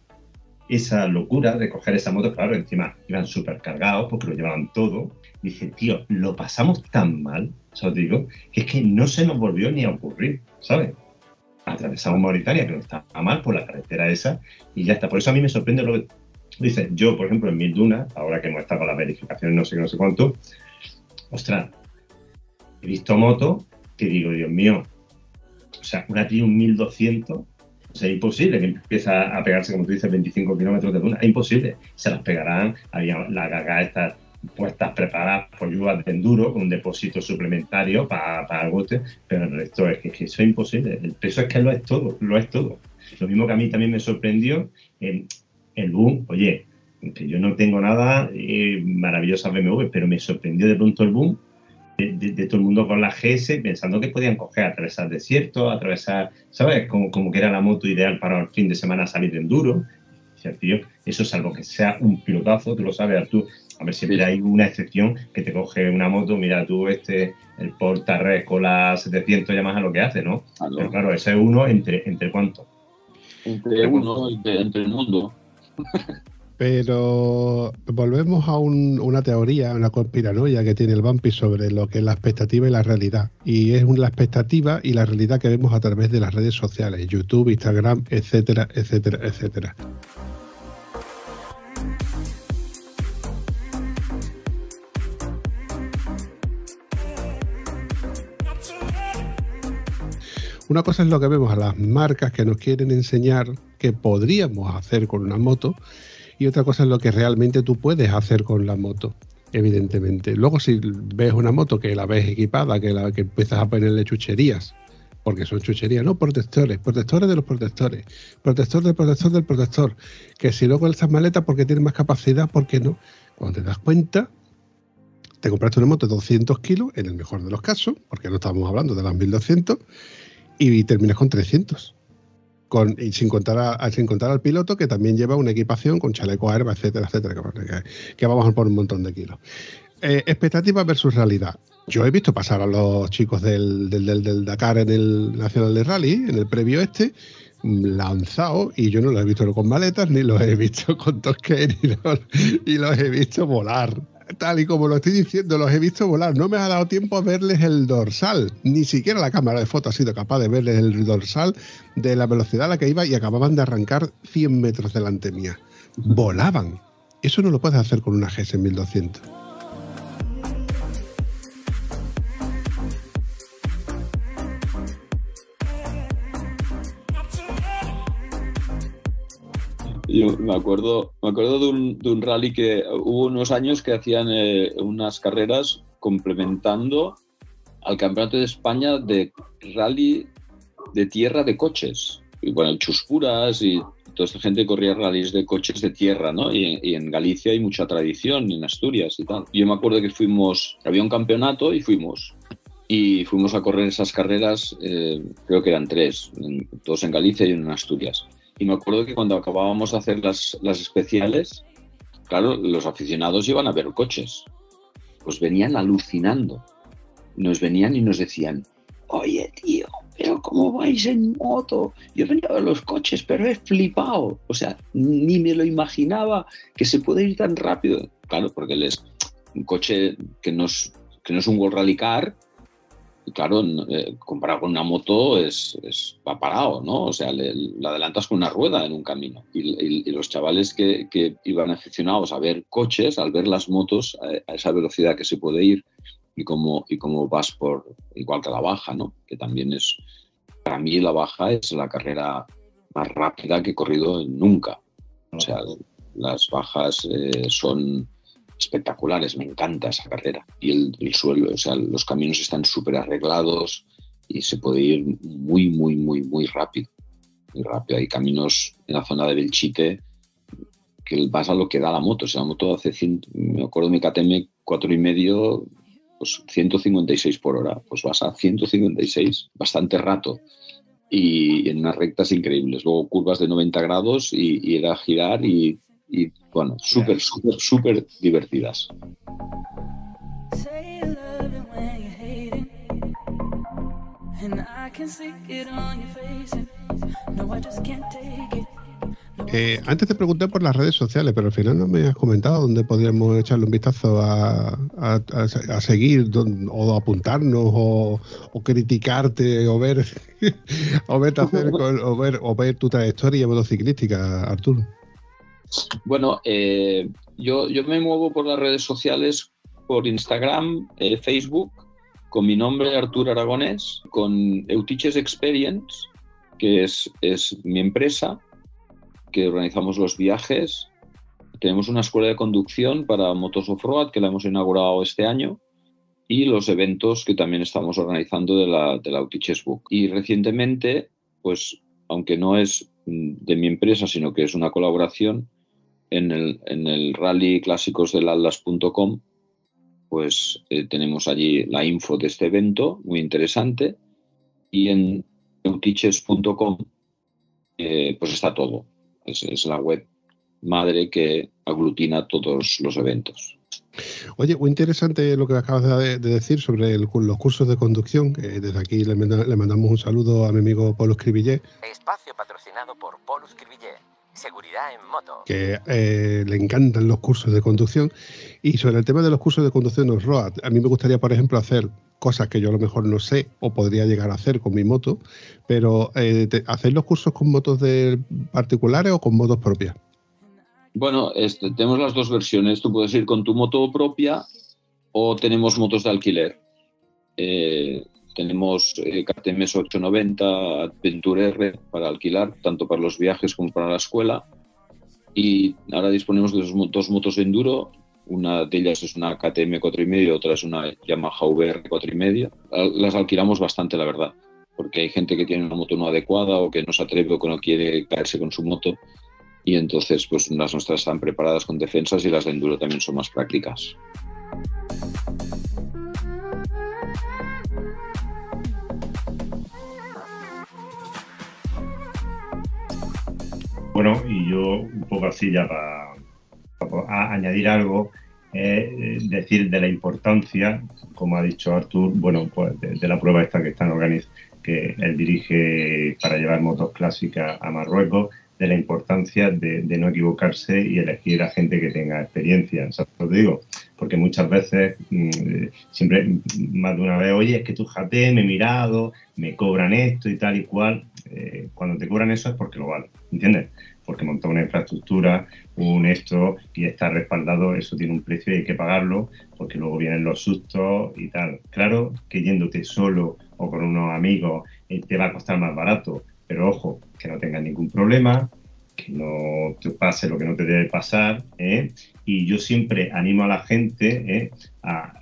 esa locura de coger esa moto, claro, encima iban súper cargados porque lo llevaban todo. Dije, tío, lo pasamos tan mal, ¿sabes? Digo, que es que no se nos volvió ni a ocurrir, ¿sabes? Atravesamos Mauritania, que no estaba mal por la carretera esa, y ya está. Por eso a mí me sorprende lo que dices. Yo, por ejemplo, en Mil Dunas, ahora que hemos estado con las verificaciones, no sé qué, no sé cuánto, ostras, he visto motos que digo, Dios mío, o sea, una Triumph 1200 o sea, imposible que empieza a pegarse, como tú dices, 25 kilómetros de duna. Es imposible. Se las pegarán. Había la gaga estas puestas preparadas por lluvias de enduro con un depósito suplementario para, para el bote, pero el resto es que, es que eso es imposible. El peso es que lo es todo, lo es todo. Lo mismo que a mí también me sorprendió el, el boom. Oye, que yo no tengo nada eh, maravillosas BMW, pero me sorprendió de pronto el boom de, de, de, todo el mundo con la GS pensando que podían coger, atravesar desiertos, atravesar, ¿sabes? Como, como que era la moto ideal para el fin de semana salir de enduro. Tío, eso es algo que sea un pilotazo, tú lo sabes, tú. A ver, siempre hay una excepción que te coge una moto, mira tú, este, el Porta con la 700 llamas a lo que hace, ¿no? Ah, no. Pero claro, ese es uno entre, entre cuánto. Entre uno, entre, entre el mundo. Pero volvemos a un, una teoría, una conspiranoia que tiene el vampi sobre lo que es la expectativa y la realidad. Y es la expectativa y la realidad que vemos a través de las redes sociales, YouTube, Instagram, etcétera, etcétera, etcétera. Una cosa es lo que vemos a las marcas que nos quieren enseñar que podríamos hacer con una moto y otra cosa es lo que realmente tú puedes hacer con la moto evidentemente. Luego si ves una moto que la ves equipada, que la que empiezas a ponerle chucherías, porque son chucherías, no protectores, protectores de los protectores, protector del protector del protector, que si luego estas maletas porque tiene más capacidad, porque no. Cuando te das cuenta, te compraste una moto de 200 kilos, en el mejor de los casos, porque no estamos hablando de las 1200, y terminas con 300. Con, y sin contar, sin contar al piloto que también lleva una equipación con chaleco airbag, etcétera, etcétera, que, vamos a poner un montón de kilos. Eh, expectativa versus realidad. Yo he visto pasar a los chicos del, del, Dakar en el Nacional de Rally, en el previo este, lanzado y yo no los he visto con maletas ni los he visto con tosque ni y los he visto volar tal y como lo estoy diciendo, los he visto volar. No me ha dado tiempo a verles el dorsal. Ni siquiera la cámara de foto ha sido capaz de verles el dorsal de la velocidad a la que iba y acababan de arrancar 100 metros delante mía. Volaban. Eso no lo puedes hacer con una GS 1200. Yo me acuerdo, me acuerdo de un, rally que hubo unos años que hacían eh, unas carreras complementando al Campeonato de España de rally de tierra de coches. Y bueno, Chuspuras y toda esta gente corría rallies de coches de tierra, ¿no? Y, en Galicia hay mucha tradición, en Asturias y tal. Yo me acuerdo que fuimos, había un campeonato y fuimos. Y fuimos a correr esas carreras, eh, creo que eran tres, dos en Galicia y uno en Asturias. Y me acuerdo que cuando acabábamos de hacer las, las especiales, claro, los aficionados iban a ver coches. Pues venían alucinando. Nos venían y nos decían, oye tío, pero ¿cómo vais en moto? Yo venía a ver los coches, pero he flipado. O sea, ni me lo imaginaba que se puede ir tan rápido. Claro, porque es un coche que no es, que no es un World Rally Car, claro, eh, comparado con una moto es, va parado, ¿no? O sea, le, adelantas con una rueda en un camino. Y, los chavales que, iban aficionados a ver coches, al ver las motos a, esa velocidad que se puede ir y cómo, y cómo vas por, igual que la baja, ¿no? Que también es, para mí la baja es la carrera más rápida que he corrido nunca. O sea, las bajas eh, son espectaculares, me encanta esa carrera. Y el, suelo, o sea, los caminos están súper arreglados y se puede ir muy, muy, muy, muy rápido. Muy rápido. Hay caminos en la zona de Belchite que vas a lo que da la moto. O sea, la moto hace, me acuerdo mi KTM cuatro y medio, pues 156 por hora. Pues vas a 156 bastante rato y en unas rectas increíbles. Luego curvas de 90 grados y, y era girar y y bueno, súper, súper, súper divertidas. Eh, antes te pregunté por las redes sociales, pero al final no me has comentado dónde podríamos echarle un vistazo a, a, seguir o apuntarnos o, criticarte o ver o, hacer o, ver, o ver tu trayectoria motociclística, Arturo. Bueno, eh, yo, yo, me muevo por las redes sociales, por Instagram, eh, Facebook, con mi nombre Arturo Aragonés, con Eutiches Experience, que es, es mi empresa, que organizamos los viajes. Tenemos una escuela de conducción para motos off-road que la hemos inaugurado este año y los eventos que también estamos organizando de la, de la Book. Y recientemente, pues, aunque no es de mi empresa, sino que es una colaboración, en el, en el rally clásicos del atlas.com, pues eh, tenemos allí la info de este evento, muy interesante, y en eutiches.com eh, pues está todo. Es, la web madre que aglutina todos los eventos. Oye, muy interesante lo que acabas de, decir sobre los cursos de conducción. desde aquí le, le, mandamos un saludo a mi amigo Polo Escribillé. Espacio patrocinado por Polo Escribillé Seguridad en moto. Que eh, le encantan los cursos de conducción. Y sobre el tema de los cursos de conducción off-road, a mí me gustaría, por ejemplo, hacer cosas que yo a lo mejor no sé o podría llegar a hacer con mi moto, pero eh, ¿hacer los cursos con motos de particulares o con motos propias? Bueno, este, tenemos las dos versiones. Tú puedes ir con tu moto propia o tenemos motos de alquiler. Eh, tenemos eh, KTM 890 Adventure R para alquilar, tanto para los viajes como para la escuela. Y ahora disponemos de dos, dos motos de enduro. Una de ellas es una KTM 4,5 y otra es una Yamaha VR 4,5. Al- Las alquilamos bastante, la verdad, porque hay gente que tiene una moto no adecuada o que no se atreve o que no quiere caerse con su moto. Y entonces, pues las nuestras están preparadas con defensas y las de enduro también son más prácticas. Bueno, y yo un poco así ya para, añadir algo, eh, decir de la importancia, como ha dicho Artur, bueno, pues de, la prueba esta que están organizando, que él dirige para llevar motos clásicas a Marruecos, de la importancia de, no equivocarse y elegir a gente que tenga experiencia. ¿Sabes lo que digo? Porque muchas veces, mm, siempre, mm, más de una vez, oye, es que tú jate, me he mirado, me cobran esto y tal y cual. Eh, cuando te cobran eso es porque lo vale, ¿entiendes? Porque monta una infraestructura, un esto y está respaldado, eso tiene un precio y hay que pagarlo, porque luego vienen los sustos y tal. Claro que yéndote solo o con unos amigos eh, te va a costar más barato, pero ojo, que no tengas ningún problema, que no te pase lo que no te debe pasar, ¿eh? y yo siempre animo a la gente ¿eh? a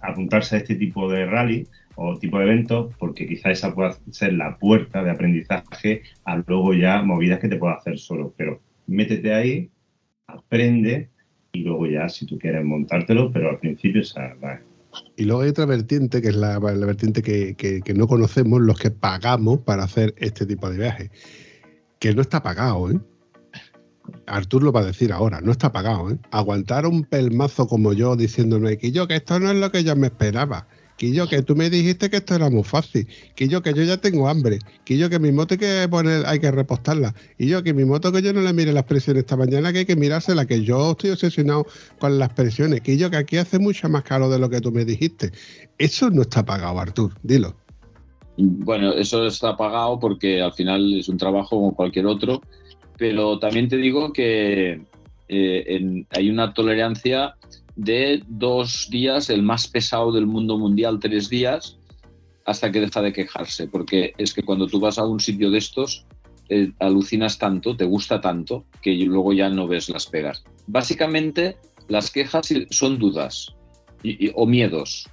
apuntarse a este tipo de rally o tipo de eventos, porque quizá esa pueda ser la puerta de aprendizaje a luego ya movidas que te puedas hacer solo. Pero métete ahí, aprende y luego ya si tú quieres montártelo, pero al principio esa va. Y luego hay otra vertiente, que es la, vertiente que no conocemos, los que pagamos para hacer este tipo de viajes. Que no está pagado, ¿eh? Artur lo va a decir ahora, no está pagado, ¿eh? Aguantar un pelmazo como yo diciéndome que yo, que esto no es lo que yo me esperaba. Que yo, que tú me dijiste que esto era muy fácil. Que yo, que yo ya tengo hambre. Que yo, que mi moto hay que poner, hay que repostarla. Y yo, que mi moto que yo no le mire las presiones esta mañana, que hay que mirársela. Que yo estoy obsesionado con las presiones. Que yo, que aquí hace mucho más caro de lo que tú me dijiste. Eso no está pagado, Artur. Dilo. Bueno, eso está pagado porque al final es un trabajo como cualquier otro, pero también te digo que eh, en- hay una tolerancia de dos días, el más pesado del mundo mundial, tres días, hasta que deja de quejarse, porque es que cuando tú vas a un sitio de estos, eh, alucinas tanto, te gusta tanto, que luego ya no ves las pegas. Básicamente, las quejas son dudas y- o miedos.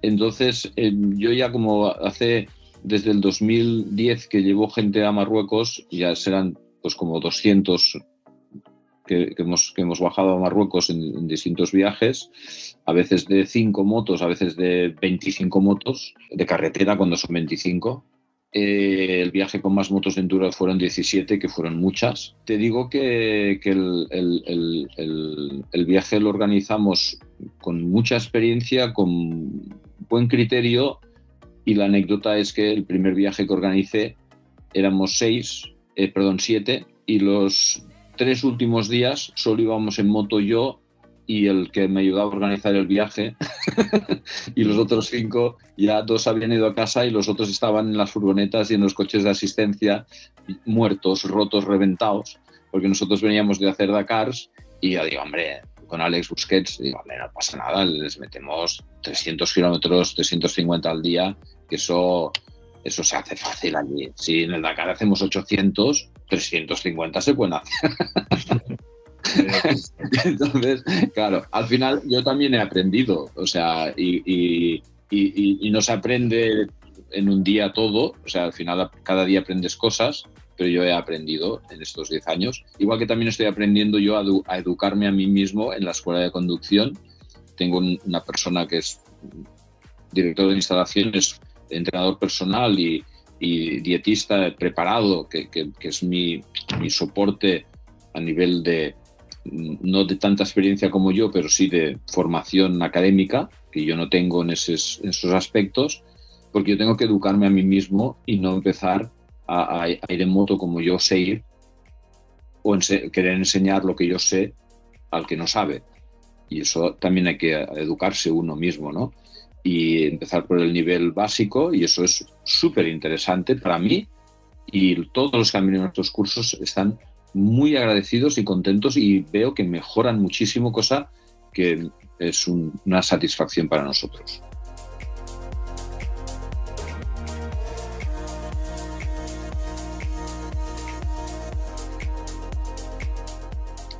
Entonces, eh, yo ya como hace desde el 2010 que llevo gente a Marruecos, ya serán pues como 200 que, que hemos, que hemos bajado a Marruecos en, en distintos viajes, a veces de 5 motos, a veces de 25 motos, de carretera cuando son 25. Eh, el viaje con más motos de enduro fueron 17, que fueron muchas. Te digo que, que el, el- el- el- viaje lo organizamos con mucha experiencia, con buen criterio y la anécdota es que el primer viaje que organicé éramos seis, eh, perdón, siete y los tres últimos días solo íbamos en moto yo y el que me ayudaba a organizar el viaje y los otros cinco ya dos habían ido a casa y los otros estaban en las furgonetas y en los coches de asistencia muertos, rotos, reventados porque nosotros veníamos de hacer Dakars y yo digo, hombre, con Alex Busquets, digo, hombre, no pasa nada, les metemos 300 kilómetros, 350 al día, que eso, eso se hace fácil allí. Si en el Dakar hacemos 800, 350 se pueden hacer. Entonces, claro, al final yo también he aprendido, o sea, y, y- y- y- y no se aprende en un día todo, o sea, al final cada día aprendes cosas, pero yo he aprendido en estos 10 años, igual que también estoy aprendiendo yo a, edu- a educarme a mí mismo en la escuela de conducción. Tengo un- una persona que es director de instalaciones, entrenador personal y, y dietista preparado, que, que- es mi, mi soporte a nivel de, no de tanta experiencia como yo, pero sí de formación académica, que yo no tengo en esos, en esos aspectos, porque yo tengo que educarme a mí mismo y no empezar a, ir en moto como yo sé ir o querer enseñar lo que yo sé al que no sabe. Y eso también hay que educarse uno mismo, ¿no? y empezar por el nivel básico y eso es súper interesante para mí y todos los que han venido a nuestros cursos están muy agradecidos y contentos y veo que mejoran muchísimo, cosa que es una satisfacción para nosotros.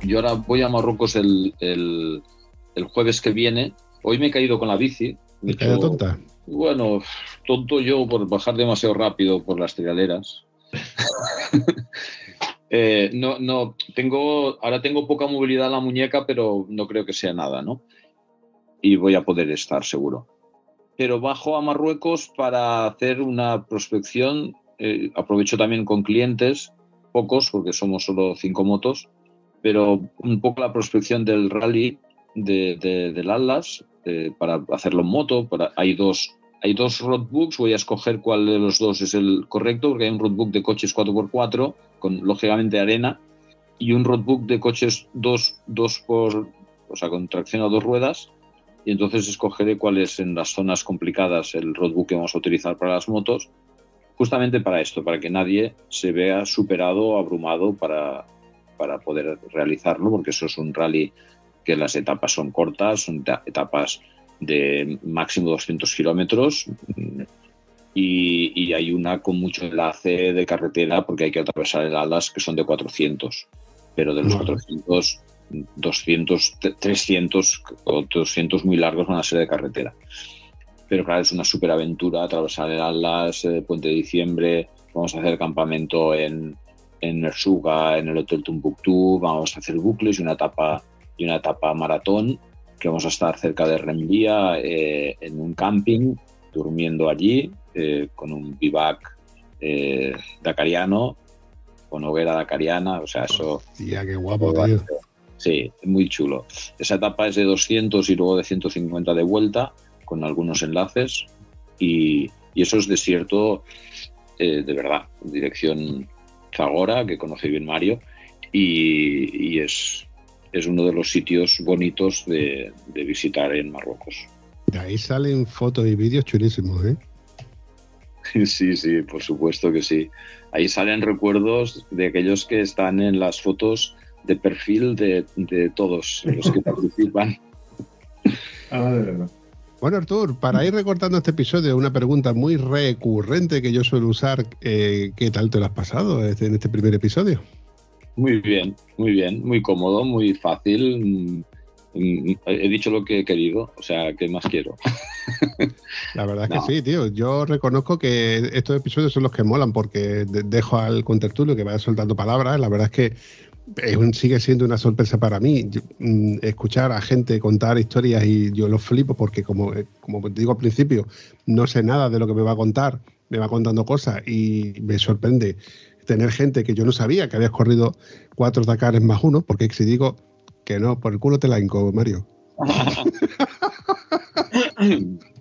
Yo ahora voy a Marruecos el, el jueves que viene. Hoy me he caído con la bici bueno, tonto yo por bajar demasiado rápido por las trialeras. Eh, no, no, tengo, ahora tengo poca movilidad en la muñeca, pero no creo que sea nada, ¿no? Y voy a poder estar seguro. Pero bajo a Marruecos para hacer una prospección. eh, aprovecho también con clientes, pocos, porque somos solo cinco motos, pero un poco la prospección del rally de, de- del Atlas eh, para hacerlo en moto. Para, hay dos hay dos roadbooks, voy a escoger cuál de los dos es el correcto, porque hay un roadbook de coches 4x4 con lógicamente arena y un roadbook de coches 2, 2 por, o sea, con tracción a dos ruedas. Y entonces escogeré cuál es en las zonas complicadas el roadbook que vamos a utilizar para las motos, justamente para esto, para que nadie se vea superado abrumado para, para poder realizarlo, porque eso es un rally que las etapas son cortas, son eta- etapas de máximo 200 kilómetros mm, y, y hay una con mucho enlace de carretera porque hay que atravesar el Atlas que son de 400 pero de los Vale. 400 200 te- 300 o 200 muy largos van a ser de carretera pero claro es una superaventura atravesar el Atlas eh, Puente de Diciembre vamos a hacer campamento en en Ersuga, en el Hotel Tumbuktu, vamos a hacer bucles y una etapa y una etapa maratón que vamos a estar cerca de Renvía eh, en un camping, durmiendo allí, eh, con un bivac eh, dacariano, con hoguera dacariana, o sea, eso qué guapo, tío. Sí, muy chulo. Esa etapa es de 200 y luego de 150 de vuelta, con algunos enlaces, y, y eso es desierto eh, de verdad, dirección Zagora, que conoce bien Mario, y, y es, es uno de los sitios bonitos de, de visitar en Marruecos. De ahí salen fotos y vídeos chulísimos, ¿eh? Sí, sí, por supuesto que sí. Ahí salen recuerdos de aquellos que están en las fotos de perfil de, de todos los que participan. Ah, de verdad. Bueno, Artur, para ir recortando este episodio, una pregunta muy recurrente que yo suelo usar, eh, ¿qué tal te lo has pasado en este primer episodio? Muy bien, muy bien, muy cómodo, muy fácil. mm, He dicho lo que he querido, o sea, ¿qué más quiero? La verdad es No. que sí, tío. Yo reconozco que estos episodios son los que molan porque de- dejo al contertulio que vaya soltando palabras. La verdad es que es un- sigue siendo una sorpresa para mí yo- mm, escuchar a gente contar historias y yo lo flipo porque como, eh, como te digo al principio, no sé nada de lo que me va a contar, me va contando cosas y me sorprende tener gente que yo no sabía que habías corrido cuatro Dakares más uno, porque si digo que no, por el culo te la hinco, Mario.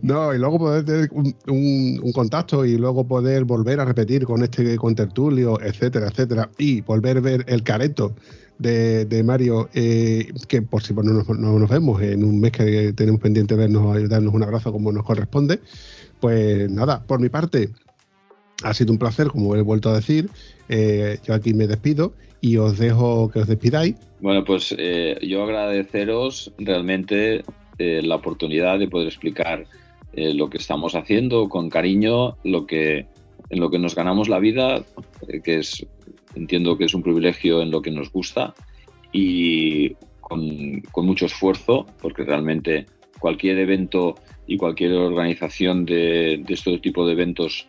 No, y luego poder tener un, un- un contacto y luego poder volver a repetir con este contertulio, etcétera, etcétera, y volver a ver el careto de, de Mario, eh, que por si no nos, no nos vemos en un mes que tenemos pendiente vernos y darnos un abrazo como nos corresponde, pues nada, por mi parte, ha sido un placer, como he vuelto a decir, eh, yo aquí me despido y os dejo que os despidáis. Bueno, pues eh, yo agradeceros realmente eh, la oportunidad de poder explicar lo que estamos haciendo con cariño, lo que, en lo que nos ganamos la vida, que es, entiendo que es un privilegio en lo que nos gusta y con, con mucho esfuerzo, porque realmente cualquier evento y cualquier organización de, de este tipo de eventos,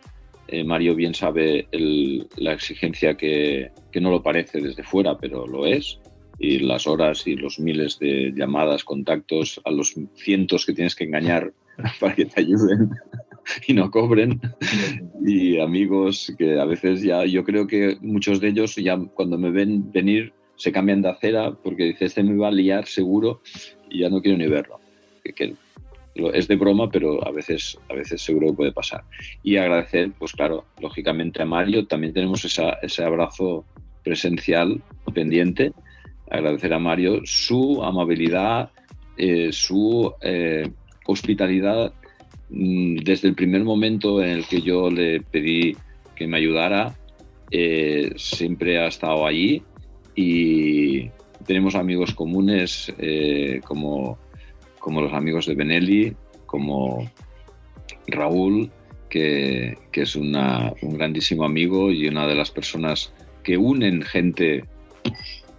eh, Mario bien sabe el- la exigencia que, que no lo parece desde fuera, pero lo es y las horas y los miles de llamadas, contactos, a los cientos que tienes que engañar para que te ayuden y no cobren, y amigos que a veces ya, yo creo que muchos de ellos ya cuando me ven venir se cambian de acera porque dice, este me va a liar seguro y ya no quiero ni verlo. Que, que lo- es de broma, pero a veces, a veces seguro que puede pasar. Y agradecer, pues claro, lógicamente a Mario, también tenemos esa, ese abrazo presencial pendiente agradecer a Mario su amabilidad, eh, su eh, hospitalidad mm, desde el primer momento en el que yo le pedí que me ayudara. eh, siempre ha estado allí y tenemos amigos comunes como, como los amigos de Benelli, como Raúl, que, que es una- un grandísimo amigo y una de las personas que unen gente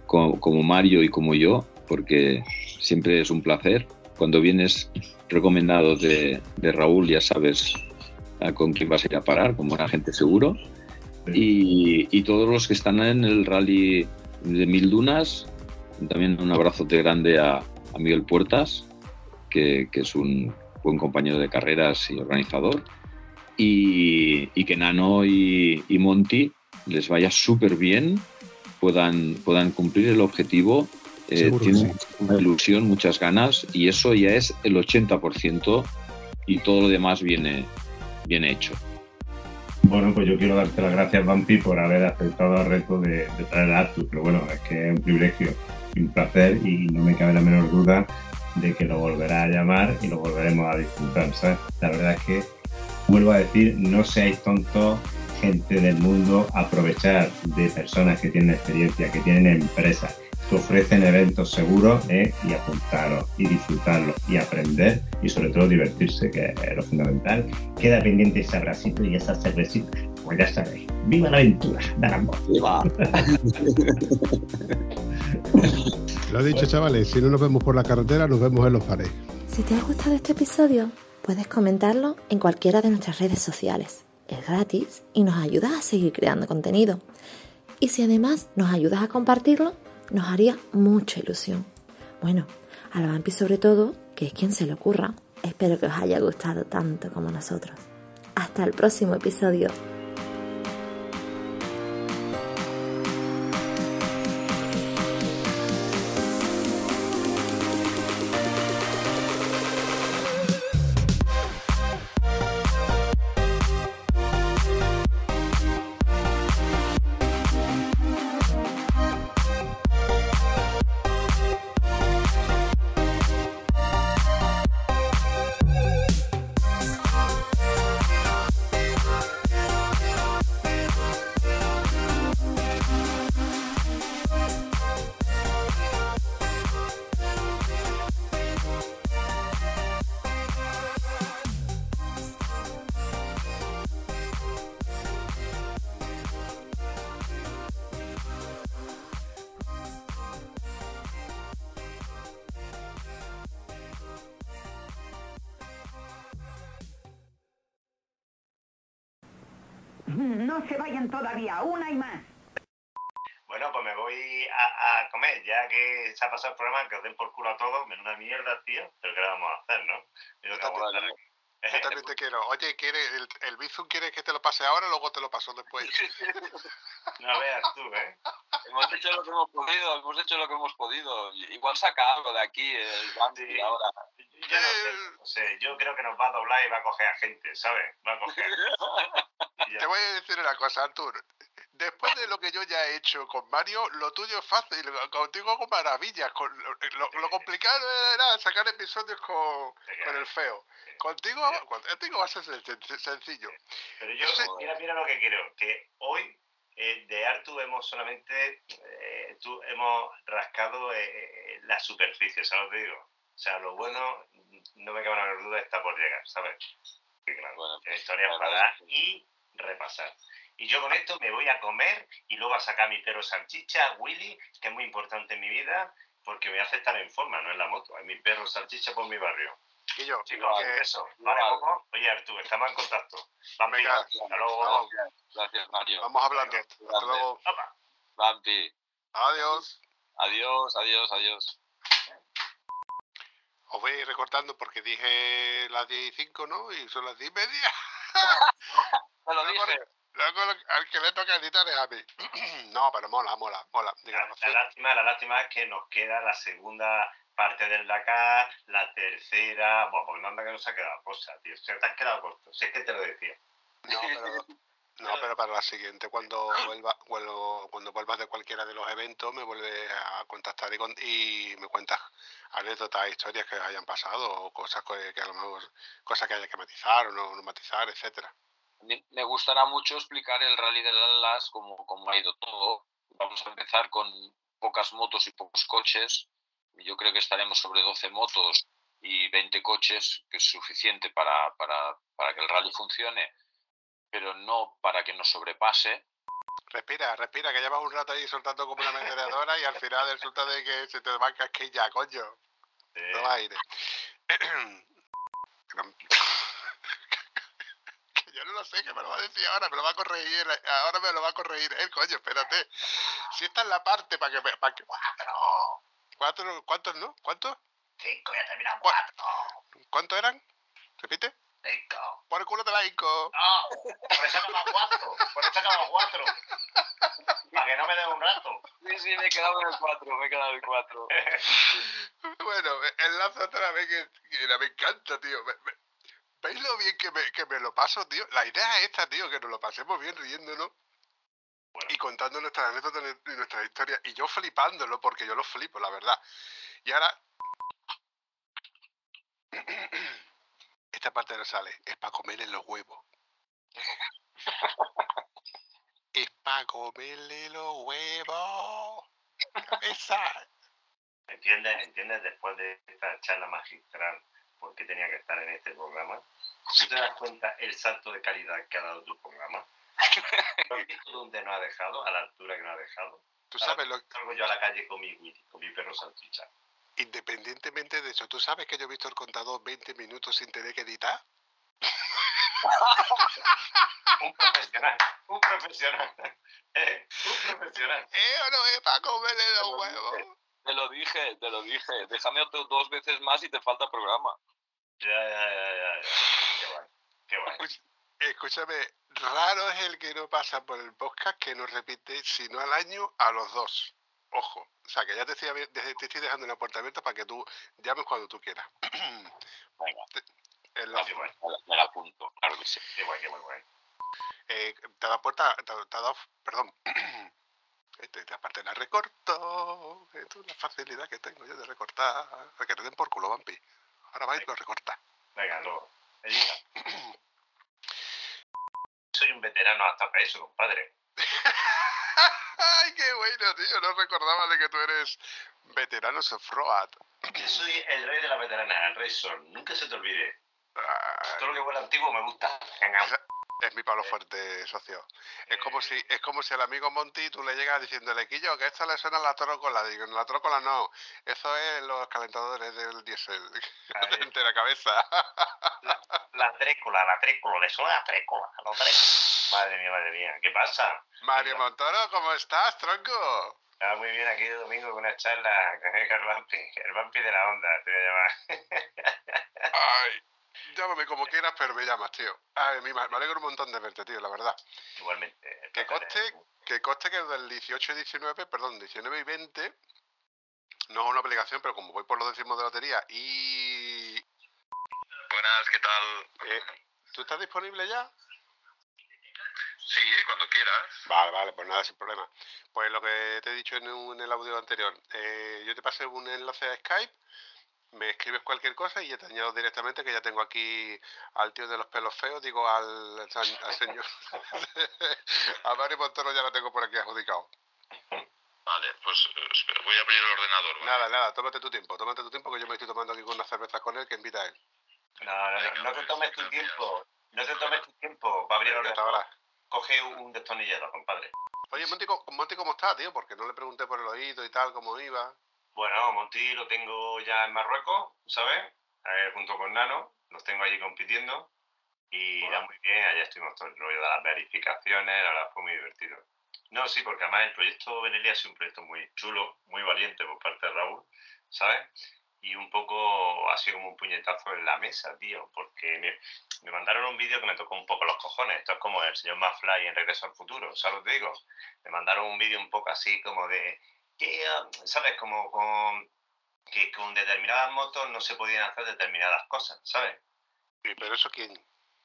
como, como Mario y como yo, porque siempre es un placer. Cuando vienes recomendado de, de Raúl, ya sabes con quién vas a ir a parar, como un agente seguro. Y, y todos los que están en el rally de Mil Dunas, también un abrazote grande a, a Miguel Puertas, que, que es un buen compañero de carreras y organizador. Y, y que Nano y, y Monty les vaya súper bien, puedan, puedan cumplir el objetivo. Eh, tienen sí. una ilusión, muchas ganas, y eso ya es el 80% y todo lo demás viene, viene hecho. Bueno, pues yo quiero darte las gracias, Vampi, por haber aceptado el reto de, de traer a Artur. Pero bueno, es que es un privilegio y un placer y no me cabe la menor duda de que lo volverá a llamar y lo volveremos a disfrutar, ¿sabes? La verdad es que, vuelvo a decir, no seáis tontos, gente del mundo, aprovechar de personas que tienen experiencia, que tienen empresas, que ofrecen eventos seguros ¿eh? y apuntaros y disfrutarlos y aprender y sobre todo divertirse, que es lo fundamental. Queda pendiente ese abracito y esa cervecita. Pues ya sabéis. ¡Viva la aventura! ¡Darambos! Lo he dicho, chavales, si no nos vemos por la carretera, nos vemos en los fares. Si te ha gustado este episodio, puedes comentarlo en cualquiera de nuestras redes sociales. Es gratis y nos ayudas a seguir creando contenido. Y si además nos ayudas a compartirlo, nos haría mucha ilusión. Bueno, a la Vampi sobre todo, que es quien se le ocurra. Espero que os haya gustado tanto como nosotros. Hasta el próximo episodio. Que se ha pasado el programa, que os den por culo a todos, menuda mierda, tío, pero ¿qué le vamos a hacer, no? Yo también, estar- yo también te quiero. Oye, ¿quiere el, el Bizum quiere que te lo pase ahora luego te lo paso después? No veas tú, ¿eh? Hemos hecho lo que hemos podido, hemos hecho lo que hemos podido. Igual saca algo de aquí el Bambi Sí. ahora. Yo no sé, no sé, yo creo que nos va a doblar y va a coger a gente, ¿sabes? Va a coger. Te voy a decir una cosa, Artur. Después de lo que yo ya he hecho con Mario, lo tuyo es fácil. Contigo hago maravillas. Con, lo, lo- complicado era sacar episodios con, con el feo. Contigo, contigo va a ser sen- sen- sencillo. Pero yo, mira, mira lo que quiero, que hoy eh, de Artu hemos solamente, eh, tú- hemos rascado eh, eh, la superficie, ¿sabes lo que digo? O sea, lo bueno, no me cabe la menor duda, está por llegar, ¿sabes? Claro, Bueno, historias para dar y repasar. Y yo con esto me voy a comer y luego a sacar a mi perro salchicha, Willy, que es muy importante en mi vida, porque me hace estar en forma, no en la moto. Hay mi perro salchicha por mi barrio. Y yo, Chicos, que- eso. ¿Vale. Coco? Oye, Artur, estamos en contacto. Vamos, Venga, hasta luego. vamos. Gracias, Mario. vamos hablando. Hasta Grande. luego. Bambi. Adiós. Adiós, adiós, adiós. Os voy a ir recortando porque dije las 10 y 5, ¿no? Y son las 10 y media. Te lo dije. Luego lo- al que le toca editar es a mí. no, pero mola, mola, mola. La, lástima, la lástima es que nos queda la segunda parte del Dakar, la tercera. Bueno, pues no anda que nos ha quedado cosa, tío. O sea, te has quedado corto. Si es que te lo decía. No, pero, no, pero para la siguiente, cuando vuelva, cuando, cuando vuelvas de cualquiera de los eventos, me vuelves a contactar y, con- y me cuentas anécdotas, historias que hayan pasado, o cosas que, que a lo mejor, cosas que haya que matizar o no, no matizar, etcétera. Me gustará mucho explicar el rally del Atlas, cómo, cómo ha ido todo. Vamos a empezar con pocas motos y pocos coches. Yo creo que estaremos sobre 12 motos y 20 coches, que es suficiente para, para, para que el rally funcione, pero no para que nos sobrepase. Respira, respira, que llevas un rato ahí soltando como una metralladora y al final resulta de que se te va a casquilla, coño. Eh, Toma aire. yo no lo sé, que me lo va a decir ahora, me lo va a corregir, ahora me lo va a corregir él, coño, espérate. Si esta es la parte para que... me- Para que... ¡Cuatro! ¿Cuatro? ¿Cuántos no? ¿Cuántos? ¡Cinco! ¡Ya terminan Cua- cuatro! ¿Cuántos eran? ¿Repite? ¡Cinco! Por el culo de la Ico. No, por eso acabamos cuatro. Por eso acabamos cuatro. Para que no me dé un rato. Sí, sí, me he quedado en el 4, me he quedado en el 4. Bueno, enlazo otra vez que, que me encanta, tío. Me- me- ¿Veis lo bien que me, que me lo paso, tío? La idea es esta, tío, que nos lo pasemos bien riéndonos y contando nuestras anécdotas y nuestras historias. Y yo flipándolo, porque yo lo flipo, la verdad. Y ahora... Esta parte no sale. Es para comerle los huevos. es para comerle los huevos. Cabeza. ¿Entiendes? ¿Entiendes? Después de esta charla magistral, por qué tenía que estar en este programa. ¿Tú te das cuenta el salto de calidad que ha dado tu programa? ¿Lo has visto dónde nos ha dejado? A la altura que nos ha dejado. Tú sabes lo Salgo yo a la calle con mi con mi perro salchicha. Independientemente de eso, ¿tú sabes que yo he visto el contador 20 minutos sin tener que editar? Un profesional, un profesional. ¿Eh? Un profesional. ¿Eh o no es para comerle los huevos? Te lo dije, te lo dije. Déjame otro dos veces más y te falta programa. Ya, ya, ya, ya. ya. Qué Escúchame, raro es el que no pasa por el podcast que no repite, si no al año, a los dos. Ojo. O sea, que ya te estoy, te te estoy dejando el puerta abierta para que tú llames cuando tú quieras. Venga, En la- Qué me la- la apunto, claro que sí. Qué guay, qué guay. eh, te dado puerta, te, te dado, perdón, este, esta parte la recorto, esto es la facilidad que tengo yo de recortar, que te den por culo, vampi. Ahora vais y lo recorta. Venga, luego. Edita. Soy un veterano hasta para eso, compadre. Ay, qué bueno, tío, no recordaba de que tú eres veterano Sofroat. Yo soy el rey de la veterana, el rey Sol. Nunca se te olvide. Ay, Todo lo que huele antiguo me gusta. Es mi palo fuerte, socio. Es como si es como si al amigo Monty tú le llegas diciéndole, Quillo, que esto le suena a la trócola. Digo, la trócola no. Eso es los calentadores del diésel. De la cabeza. La trécola, la trécola, le suena la trécola, la trécola. Madre mía, madre mía. ¿Qué pasa? Mario Montoro, ¿cómo estás, tronco? Ah, muy bien, aquí de domingo con una charla con el Vampi, el Vampi de la onda, te voy a llamar. Ay, llámame como quieras, pero me llamas, tío. Ay, me alegro un montón de verte, tío, la verdad. Igualmente. Que conste, que conste que del 18 y 19, perdón, 19 y 20, no es una obligación, pero como voy por los décimos de lotería y... Buenas, ¿qué tal? eh, ¿Tú estás disponible ya? Sí, cuando quieras. Vale, vale, pues nada, sin problema. Pues lo que te he dicho en, un- en el audio anterior, eh, yo te pasé un enlace a Skype, me escribes cualquier cosa y ya te añado directamente que ya tengo aquí al tío de los pelos feos, digo al, señor. a Mario Montoro ya lo tengo por aquí adjudicado. Vale, pues eh, voy a abrir el ordenador. ¿vale? Nada, nada, tómate tu tiempo, tómate tu tiempo que yo me estoy tomando aquí con unas cervezas con él que invita a él. No, no, no, no te tomes tu tiempo. No te tomes tu tiempo para abrir el ordenador. ahora. Coge un destornillador, compadre. Oye, Monty, ¿cómo- Monty, ¿cómo está, tío? Porque no le pregunté por el oído y tal, cómo iba. Bueno, Monty lo tengo ya en Marruecos, ¿sabes? Eh, junto con Nano, los tengo allí compitiendo. Y Hola. ya muy bien, allá estuvimos todo el rollo de las verificaciones, la verdad fue muy divertido. No, sí, porque además el proyecto Benelia ha sido un proyecto muy chulo, muy valiente por parte de Raúl, ¿sabes? Y un poco ha sido como un puñetazo en la mesa, tío, porque me, me mandaron un vídeo que me tocó un poco los cojones. Esto es como el señor McFly en Regreso al Futuro, ¿sabes lo que digo? Me mandaron un vídeo un poco así como de, que, ah, ¿sabes? Como con, que con determinadas motos no se podían hacer determinadas cosas, ¿sabes? ¿Y pero eso quién?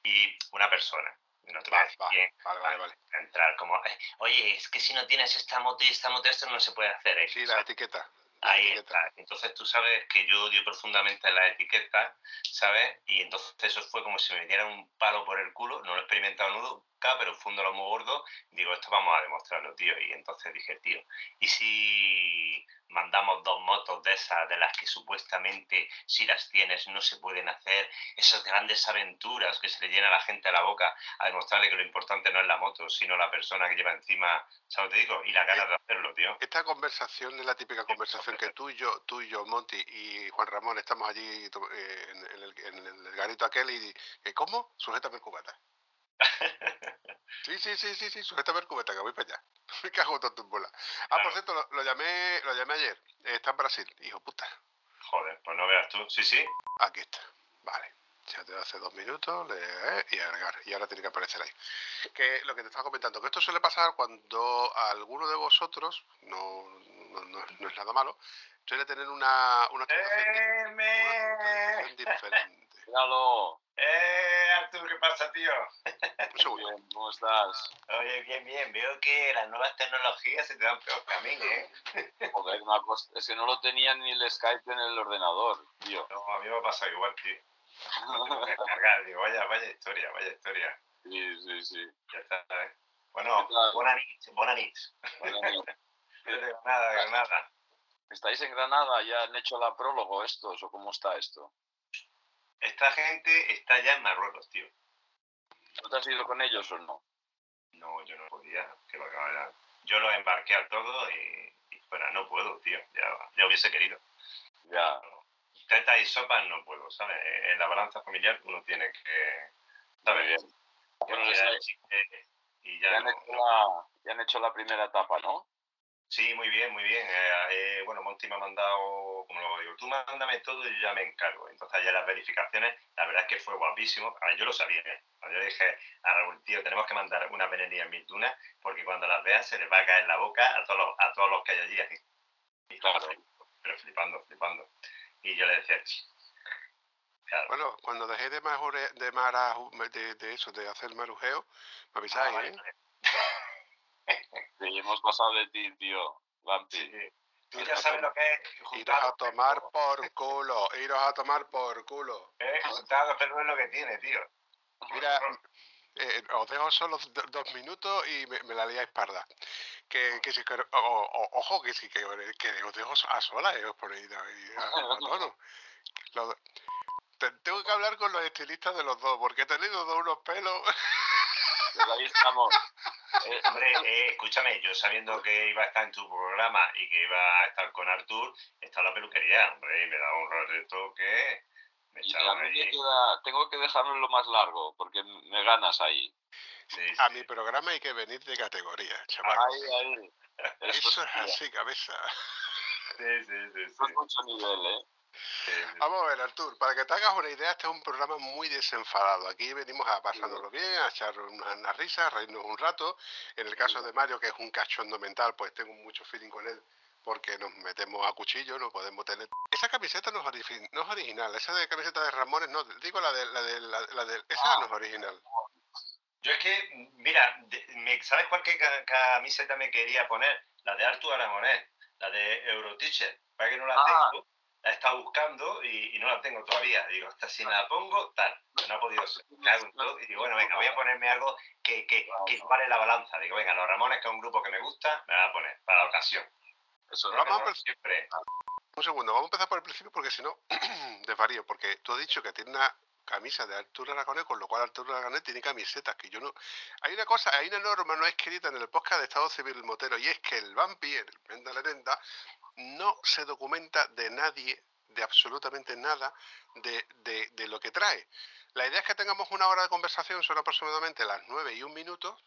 Y una persona, no te Va, vale, vale, vale. entrar como, "Eh, oye, es que si no tienes esta moto y esta moto, esto no se puede hacer. ¿eh?". Sí, la ¿sabes? etiqueta. la Ahí etiqueta. está. Entonces tú sabes que yo odio profundamente la etiqueta, ¿sabes? Y entonces eso fue como si me metieran un palo por el culo, no lo he experimentado nudo, pero un fondo muy gordo. Digo, esto vamos a demostrarlo, tío. Y entonces dije, tío, ¿y si mandamos dos motos de esas, de las que supuestamente si las tienes no se pueden hacer, esas grandes aventuras que se le llena a la gente a la boca a demostrarle que lo importante no es la moto, sino la persona que lleva encima, ¿sabes lo que te digo? Y la ganas de hacerlo, tío. Esta conversación es la típica conversación que tú y yo, tú y yo, Monty y Juan Ramón estamos allí eh, en, el, en el garito aquel y, y ¿cómo? Sujétame el cubata. Sí, sí, sí, sí, sí, sujétame el cubata, que voy para allá. Me cago todo en bola. Ah, por cierto, lo, lo llamé, lo llamé ayer. Eh, está en Brasil, hijo puta. Joder, pues no veas tú. Sí, sí. Aquí está. Vale. Ya te hace dos minutos leer y agregar. Y ahora tiene que aparecer ahí. Que lo que te estaba comentando, que esto suele pasar cuando alguno de vosotros, no, no, no, no es nada malo, suele tener una, una una actualización diferente. Míralo. ¡Eh, Artur, qué pasa, tío! Un segundo. Bien, ¿cómo estás? Oye, bien, bien. Veo que las nuevas tecnologías se te dan peor que a mí, ¿eh? Joder, una cosa, es que no lo tenía ni el Skype en el ordenador, tío. No, a mí me ha pasado igual, tío. Lo tengo que cargar, digo, vaya, vaya historia, vaya historia. Sí, sí, sí. Ya está, ¿eh? Bueno, buena nit, buena nit. De Granada, de Granada. ¿Estáis en Granada? ¿Ya han hecho la prólogo estos o cómo está esto? Esta gente está ya en Marruecos, tío. ¿No te has ido con ellos o no? No, yo no podía, que lo acabara. Yo lo embarqué al todo y, y fuera, no puedo, tío. Ya, ya hubiese querido. Ya. Tetas y sopas no puedo, ¿sabes? En la balanza familiar uno tiene que. ¿Sabes? bien. Bueno, ya y Ya ya han, no- hecho la, ya han hecho la primera etapa, ¿no? Sí, muy bien, muy bien. Eh, eh, bueno, Monty me ha mandado, como lo digo, tú mándame todo y yo ya me encargo. Entonces ya las verificaciones, la verdad es que fue guapísimo. A ver, yo lo sabía. ¿eh? Yo le dije a Raúl, tío, tenemos que mandar una penería en mil dunas porque cuando las veas se les va a caer la boca a todos los, a todos los que hay allí. Así. Y Claro. Pero flipando, flipando. Y yo le decía, claro. Bueno, cuando dejé de, majore, de, maraju- de, de eso, de hacer marujeo, me Ah, avisáis, vale, ¿eh? vale. Sí, hemos pasado de ti, tío. Vampi. Sí. Tú Iros ya sabes lo que es Iros juntar a tomar por culo, iros a tomar por culo. ¿eh? Juntar dos pelos es lo que tiene, tío. Mira, eh, os dejo solo do- dos minutos y me, me la liáis parda. Que, que si, que- o- o- ojo, que si que, que os dejo a solas y os ponéis a, a tono. Lo- te- tengo que hablar con los estilistas de los dos, porque tenéis los dos unos pelos. Pues ahí estamos. Eh, Hombre, eh, escúchame, yo sabiendo que iba a estar en tu programa y que iba a estar con Artur, está en la peluquería, hombre, y me daba un reto que me y echaba a mí me ahí. queda, tengo que dejarlo lo más largo, porque me ganas ahí. Sí, A sí. mi programa hay que venir de categoría, chaval. Ahí, ahí. Eso es así, cabeza. Sí, sí, sí, esto es sí. mucho nivel, ¿eh? Vamos a ver, Artur, para que te hagas una idea, este es un programa muy desenfadado. Aquí venimos a pasárnoslo bien, a echar unas, unas risas, a reírnos un rato. En el caso de Mario, que es un cachondo mental, pues tengo mucho feeling con él porque nos metemos a cuchillo, no podemos tener... Esa camiseta no es, ori- no es original, esa de camiseta de Ramones, no, digo la de... La de, la, la de esa no es original. Yo es que, mira, de- me- ¿sabes cuál que ca- camiseta me quería poner? La de Artur Aragonés, la de Euroteacher, para que no la Ah. tengo. La he estado buscando y, y no la tengo todavía. Digo, hasta si me la pongo, tal. Pero no ha podido ser. Y digo, bueno, venga, voy a ponerme algo que, que, que vale la balanza. Digo, venga, los Ramones, que es un grupo que me gusta, me la voy a poner para la ocasión. Eso Rock Vamos a siempre. Un segundo, vamos a empezar por el principio porque si no, desvarío, porque tú has dicho que tiene una camisa de Arturo Aragonés, con lo cual Arturo Aragonés tiene camisetas, que yo no... Hay una cosa, hay una norma no escrita en el podcast de Estado Civil Motero, y es que el vampi, el Prenda Lerenda, no se documenta de nadie, de absolutamente nada, de, de, de lo que trae. La idea es que tengamos una hora de conversación, son aproximadamente las 9 y un minuto,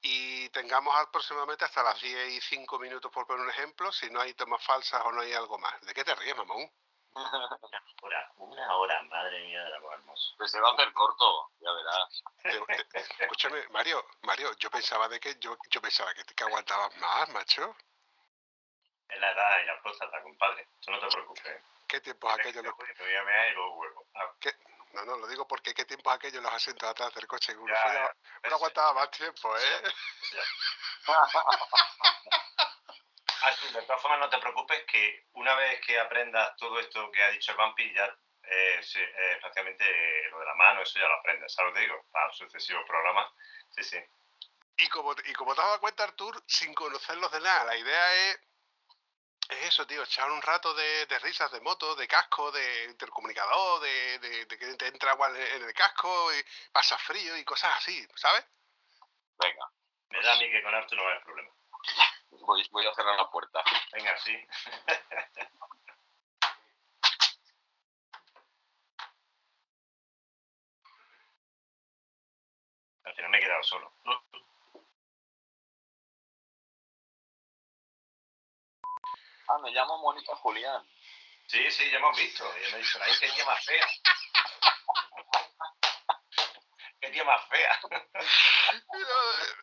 y tengamos aproximadamente hasta las 10 y 5 minutos, por poner un ejemplo, si no hay tomas falsas o no hay algo más. ¿De qué te ríes, mamón? Una hora, una hora, madre mía del amor hermoso. Pues se va a hacer corto, ya verás. Te- te- escúchame, Mario, Mario, yo pensaba de que yo, yo pensaba que, que aguantabas más, macho. Es la edad y la próstata, compadre. Tú no te preocupes. ¿eh? ¿Qué tiempos aquellos los... Me voy a mear y luego vuelvo. Ah, No, no, lo digo porque qué tiempos aquellos los asientos atrás del coche. Uno, Ya, ya. uno aguantaba más tiempo, ¿eh? Artur, de todas formas, no te preocupes que una vez que aprendas todo esto que ha dicho el Vampi, ya eh, sí, eh, especialmente eh, lo de la mano, eso ya lo aprendes, ¿sabes lo que digo? Para sucesivos programas, sí, sí. Y como, y como te has dado cuenta, Artur, sin conocerlos de nada, la idea es, es eso, tío, echar un rato de, de risas de moto, de casco, de intercomunicador, de, de, de que te entra agua en el casco, y pasa frío y cosas así, ¿sabes? Venga, Me da a mí que con Artur no va a haber problema. Voy, voy a cerrar la puerta. Venga, sí. Al final me he quedado solo. Ah, me llamo Mónica Julián. Sí, sí, ya hemos visto. Y me ha dicho, ahí qué tía más fea. Qué tía más fea.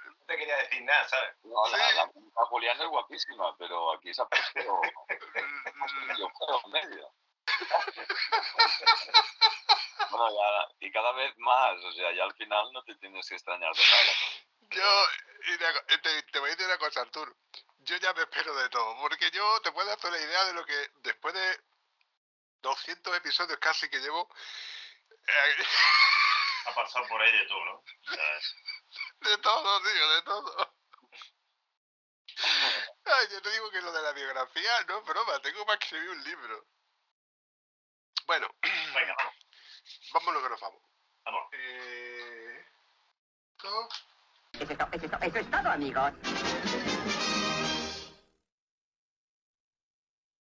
no te quería decir nada, ¿sabes? No, la, la Mónica Julián es guapísima, pero aquí se ha puesto medio feo en medio. Bueno, ya, y cada vez más, o sea, ya al final no te tienes que extrañar de nada. Yo y una- te, te voy a decir una cosa, Artur. Yo ya me espero de todo, porque yo te puedo hacer la idea de lo que después de 200 episodios casi que llevo, eh, Ha pasado por ahí de tú, ¿no? ¿Sabes? de todo, tío, de todo. Ay, yo te digo que lo de la biografía no es broma, tengo para escribir un libro. Bueno, Venga, vamos. vámonos que nos vamos. Vamos. Eh, esto- Eso es, to- eso es to- eso es todo, amigos.